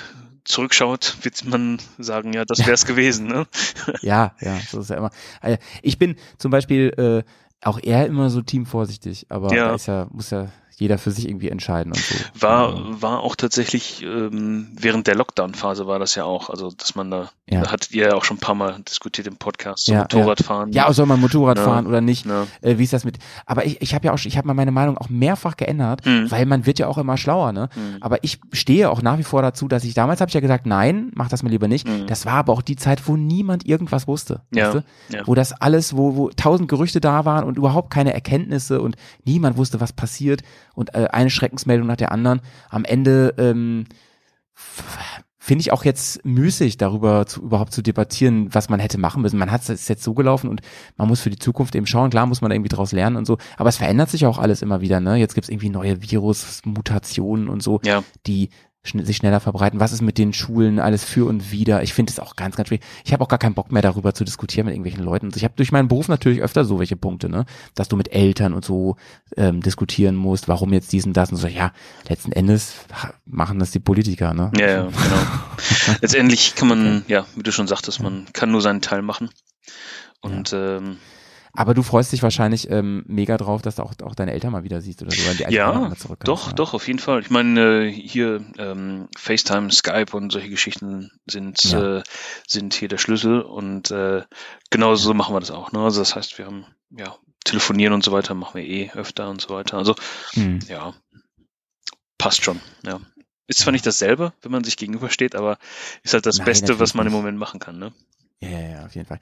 [SPEAKER 3] zurückschaut, wird man sagen, ja, das wäre es gewesen. Ne?
[SPEAKER 2] Ja, ja, so ist ja immer. Äh, Ich bin zum Beispiel äh, auch eher immer so teamvorsichtig, aber
[SPEAKER 3] Ja.
[SPEAKER 2] ist ja, muss ja jeder für sich irgendwie entscheiden und so.
[SPEAKER 3] War, war auch tatsächlich, ähm, während der Lockdown-Phase war das ja auch, also dass man da,
[SPEAKER 2] Ja.
[SPEAKER 3] da hattet ihr ja auch schon ein paar Mal diskutiert im Podcast, so
[SPEAKER 2] Ja,
[SPEAKER 3] Motorradfahren.
[SPEAKER 2] ja, soll man Motorrad
[SPEAKER 3] Ja.
[SPEAKER 2] fahren oder nicht? Äh, wie ist das mit? Aber ich, ich habe ja auch, ich habe mal meine Meinung auch mehrfach geändert,
[SPEAKER 3] Mhm.
[SPEAKER 2] weil man wird ja auch immer schlauer, ne?
[SPEAKER 3] Mhm.
[SPEAKER 2] Aber ich stehe auch nach wie vor dazu, dass ich damals habe ich ja gesagt, nein, mach das mal lieber nicht.
[SPEAKER 3] Mhm.
[SPEAKER 2] Das war aber auch die Zeit, wo niemand irgendwas wusste,
[SPEAKER 3] Ja,
[SPEAKER 2] weißt du?
[SPEAKER 3] ja.
[SPEAKER 2] wo das alles, wo wo tausend Gerüchte da waren und überhaupt keine Erkenntnisse und niemand wusste, was passiert und äh, eine Schreckensmeldung nach der anderen. Am Ende ähm, finde ich auch jetzt müßig, darüber zu, überhaupt zu debattieren, was man hätte machen müssen. Man hat es jetzt so gelaufen und man muss für die Zukunft eben schauen. Klar muss man irgendwie draus lernen und so, aber es verändert sich auch alles immer wieder. Ne? Jetzt gibt's irgendwie neue Virusmutationen und so,
[SPEAKER 3] Ja,
[SPEAKER 2] die schn sich schneller verbreiten? Was ist mit den Schulen, alles für und wider? Ich finde es auch ganz, ganz schwierig. Ich habe auch gar keinen Bock mehr darüber zu diskutieren mit irgendwelchen Leuten. Also Ich habe durch meinen Beruf natürlich öfter so welche Punkte, ne? Dass du mit Eltern und so ähm, diskutieren musst, warum jetzt diesen, das und so. Ja, letzten Endes machen das die Politiker, ne?
[SPEAKER 3] Ja, ja, genau. Letztendlich kann man, ja, wie du schon sagtest, man kann nur seinen Teil machen. Und ähm,
[SPEAKER 2] Aber du freust dich wahrscheinlich ähm, mega drauf, dass du auch, auch deine Eltern mal wieder siehst oder so, die
[SPEAKER 3] ja, doch,
[SPEAKER 2] ja.
[SPEAKER 3] doch, auf jeden Fall. Ich meine, äh, hier ähm, FaceTime, Skype und solche Geschichten sind,
[SPEAKER 2] Ja.
[SPEAKER 3] äh, sind hier der Schlüssel und äh, genau so machen wir das auch. Ne? Also das heißt, wir haben ja telefonieren und so weiter, machen wir eh öfter und so weiter. Also
[SPEAKER 2] Mhm.
[SPEAKER 3] ja, passt schon. Ja. Ist zwar nicht dasselbe, wenn man sich gegenübersteht, aber ist halt das
[SPEAKER 2] Nein,
[SPEAKER 3] Beste, was man im. Moment machen kann. Ne?
[SPEAKER 2] Ja, ja, ja, auf jeden Fall.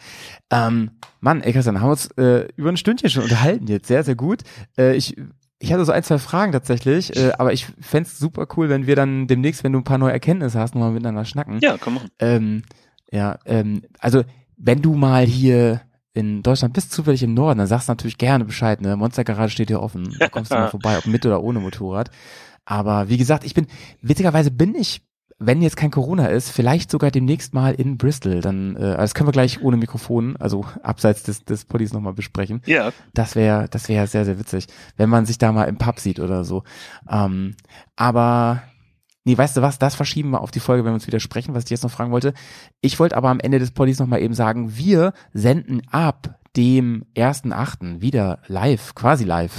[SPEAKER 2] Ähm, Mann, ey Christian, haben wir uns äh, über ein Stündchen schon unterhalten jetzt. Sehr, sehr gut. Äh, ich, ich hatte so ein, zwei Fragen tatsächlich, äh, aber ich fänd's super cool, wenn wir dann demnächst, wenn du ein paar neue Erkenntnisse hast, nochmal miteinander schnacken.
[SPEAKER 3] Ja, man machen.
[SPEAKER 2] Ähm, ja, ähm, also wenn du mal hier in Deutschland bist, zufällig im Norden, dann sagst du natürlich gerne Bescheid, ne? Monstergarage steht hier offen. Da kommst du mal vorbei, ob mit oder ohne Motorrad. Aber wie gesagt, ich bin, witzigerweise bin ich, wenn jetzt kein Corona ist, vielleicht sogar demnächst mal in Bristol. Dann, äh, das können wir gleich ohne Mikrofon, also abseits des, des Poddies nochmal besprechen.
[SPEAKER 3] Ja,
[SPEAKER 2] Das wäre, das wäre sehr, sehr witzig, wenn man sich da mal im Pub sieht oder so. Ähm, aber nee, weißt du was? Das verschieben wir auf die Folge, wenn wir uns wieder sprechen, was ich jetzt noch fragen wollte. Ich wollte aber am Ende des Poddies noch mal eben sagen, wir senden ab dem 1.8. wieder live, quasi live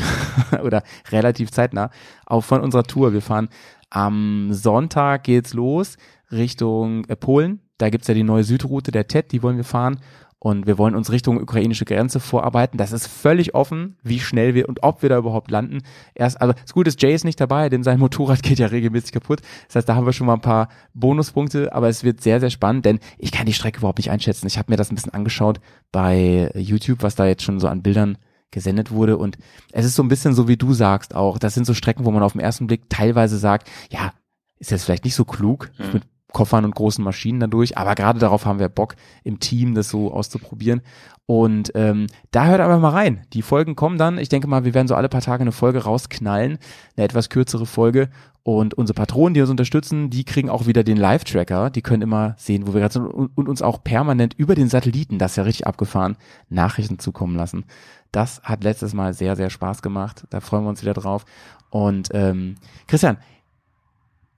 [SPEAKER 2] oder relativ zeitnah auf von unserer Tour. Wir fahren am Sonntag geht's los Richtung äh, Polen. Da gibt's ja die neue Südroute der TED, die wollen wir fahren. Und wir wollen uns Richtung ukrainische Grenze vorarbeiten. Das ist völlig offen, wie schnell wir und ob wir da überhaupt landen. Erst, also das Gute ist, Jay ist nicht dabei, denn sein Motorrad geht ja regelmäßig kaputt. Das heißt, da haben wir schon mal ein paar Bonuspunkte, aber es wird sehr, sehr spannend, denn ich kann die Strecke überhaupt nicht einschätzen. Ich habe mir das ein bisschen angeschaut bei YouTube, was da jetzt schon so an Bildern gesendet wurde und es ist so ein bisschen so, wie du sagst auch. Das sind so Strecken, wo man auf den ersten Blick teilweise sagt, ja, ist jetzt vielleicht nicht so klug,
[SPEAKER 3] Mhm.
[SPEAKER 2] mit Koffern und großen Maschinen dadurch, aber gerade darauf haben wir Bock, im Team das so auszuprobieren. Und ähm, da hört einfach mal rein. Die Folgen kommen dann. Ich denke mal, wir werden so alle paar Tage eine Folge rausknallen, eine etwas kürzere Folge. Und unsere Patronen, die uns unterstützen, die kriegen auch wieder den Live-Tracker. Die können immer sehen, wo wir gerade sind und, und uns auch permanent über den Satelliten, das ist ja richtig abgefahren, Nachrichten zukommen lassen. Das hat letztes Mal sehr, sehr Spaß gemacht. Da freuen wir uns wieder drauf. Und ähm, Christian,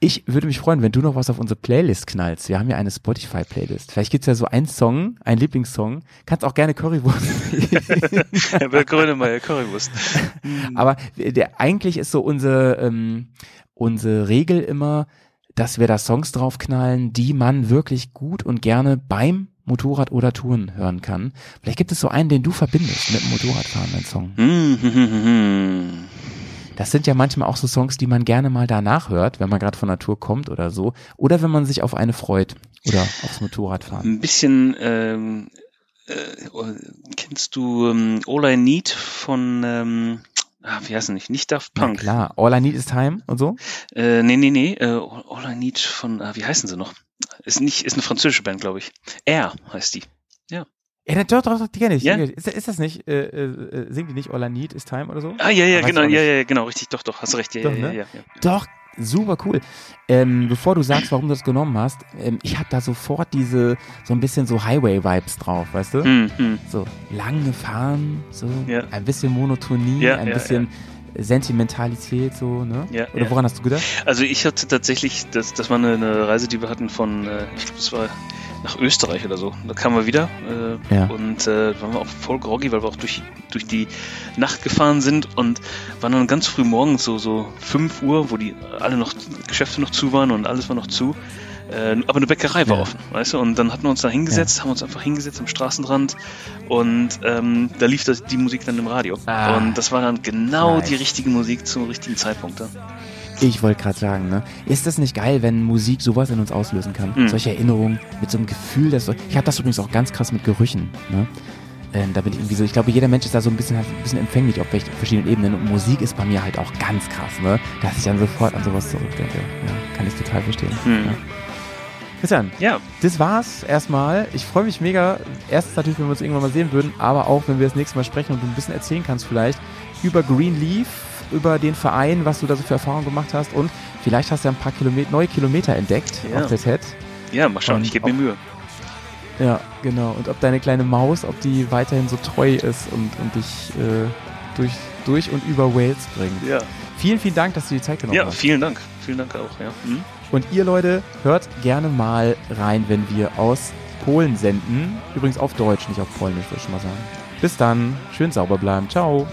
[SPEAKER 2] ich würde mich freuen, wenn du noch was auf unsere Playlist knallst. Wir haben ja eine Spotify-Playlist. Vielleicht gibt's ja so einen Song, einen Lieblingssong. Kannst auch gerne Currywurst.
[SPEAKER 3] bei Grönemeyer Currywurst.
[SPEAKER 2] Aber der, eigentlich ist so unsere, ähm, unsere Regel immer, dass wir da Songs draufknallen, die man wirklich gut und gerne beim Motorrad oder Touren hören kann. Vielleicht gibt es so einen, den du verbindest mit dem Motorradfahren, dein Song. Das sind ja manchmal auch so Songs, die man gerne mal danach hört, wenn man gerade von Natur kommt oder so. Oder wenn man sich auf eine freut oder aufs Motorradfahren.
[SPEAKER 3] Ein bisschen, ähm, äh, kennst du ähm, All I Need von, ähm, ah, wie heißt er nicht? Nicht Daft
[SPEAKER 2] Na
[SPEAKER 3] Punk.
[SPEAKER 2] klar, All I Need is Time und so.
[SPEAKER 3] Äh, nee, nee, nee, äh, All I Need von, ah, wie heißen sie noch? Ist nicht, ist eine französische Band, glaube ich. Air heißt die.
[SPEAKER 2] Ja, doch, doch, doch, die kenne ich.
[SPEAKER 3] Ja?
[SPEAKER 2] Ist, ist das nicht, äh, äh, äh, singen die nicht All I Need is Time oder so?
[SPEAKER 3] Ah, ja, ja,
[SPEAKER 2] Weiß
[SPEAKER 3] genau, ja, ja, genau, richtig, doch, doch, hast recht, ja,
[SPEAKER 2] Doch,
[SPEAKER 3] ja,
[SPEAKER 2] ne?
[SPEAKER 3] ja, ja.
[SPEAKER 2] Doch, super cool. Ähm, bevor du sagst, warum du das genommen hast, ähm, ich habe da sofort diese, so ein bisschen so Highway-Vibes drauf, weißt du?
[SPEAKER 3] Hm, hm.
[SPEAKER 2] So lange fahren, so
[SPEAKER 3] Ja.
[SPEAKER 2] ein bisschen Monotonie,
[SPEAKER 3] Ja,
[SPEAKER 2] ein
[SPEAKER 3] ja,
[SPEAKER 2] bisschen Sentimentalität, so, ne?
[SPEAKER 3] Ja,
[SPEAKER 2] Oder
[SPEAKER 3] ja.
[SPEAKER 2] woran hast du gedacht?
[SPEAKER 3] Also ich hatte tatsächlich, das, das war eine, eine Reise, die wir hatten von, äh, ich glaube, das war nach Österreich oder so. Da kamen wir wieder äh,
[SPEAKER 2] Ja.
[SPEAKER 3] und äh, waren wir auch voll groggy, weil wir auch durch, durch die Nacht gefahren sind und waren dann ganz früh morgens, so, so 5 Uhr, wo die alle noch Geschäfte noch zu waren und alles war noch zu. Äh, aber eine Bäckerei war
[SPEAKER 2] Ja.
[SPEAKER 3] offen, weißt du? Und dann hatten wir uns da hingesetzt, haben uns einfach hingesetzt am Straßenrand und ähm, da lief das, die Musik dann im Radio.
[SPEAKER 2] Ah.
[SPEAKER 3] und das war dann genau
[SPEAKER 2] Nice.
[SPEAKER 3] die richtige Musik zum richtigen Zeitpunkt. Ja?
[SPEAKER 2] Ich wollte gerade sagen, ne? Ist das nicht geil, wenn Musik sowas in uns auslösen kann?
[SPEAKER 3] Mhm.
[SPEAKER 2] Solche Erinnerungen mit so einem Gefühl, dass so, ich habe das übrigens auch ganz krass mit Gerüchen, ne? Ähm, da bin ich irgendwie so, ich glaube, jeder Mensch ist da so ein bisschen, halt ein bisschen empfänglich auf verschiedenen Ebenen und Musik ist bei mir halt auch ganz krass, ne? Dass ich dann sofort an sowas zurückdenke. Ja, kann ich total verstehen.
[SPEAKER 3] Mhm.
[SPEAKER 2] Ja. Christian,
[SPEAKER 3] ja,
[SPEAKER 2] das war's erstmal. Ich freue mich mega. Erstens natürlich, wenn wir uns irgendwann mal sehen würden, aber auch, wenn wir das nächste Mal sprechen und du ein bisschen erzählen kannst vielleicht über Greenleaf. über den Verein, was du da so für Erfahrungen gemacht hast und vielleicht hast du ja ein paar Kilometer, neue Kilometer entdeckt
[SPEAKER 3] Ja.
[SPEAKER 2] auf der TED.
[SPEAKER 3] Ja, mal schauen,
[SPEAKER 2] Und
[SPEAKER 3] ich gebe mir Mühe.
[SPEAKER 2] Ja, genau. Und ob deine kleine Maus, ob die weiterhin so treu ist und, und dich äh, durch, durch und über Wales bringt.
[SPEAKER 3] Ja,
[SPEAKER 2] Vielen, vielen Dank, dass du die Zeit genommen
[SPEAKER 3] ja
[SPEAKER 2] hast.
[SPEAKER 3] vielen Dank. Vielen Dank auch. Ja. Hm?
[SPEAKER 2] Und ihr Leute, hört gerne mal rein, wenn wir aus Polen senden. Übrigens auf Deutsch, nicht auf Polnisch, würde ich schon mal sagen. Bis dann. Schön sauber bleiben. Ciao.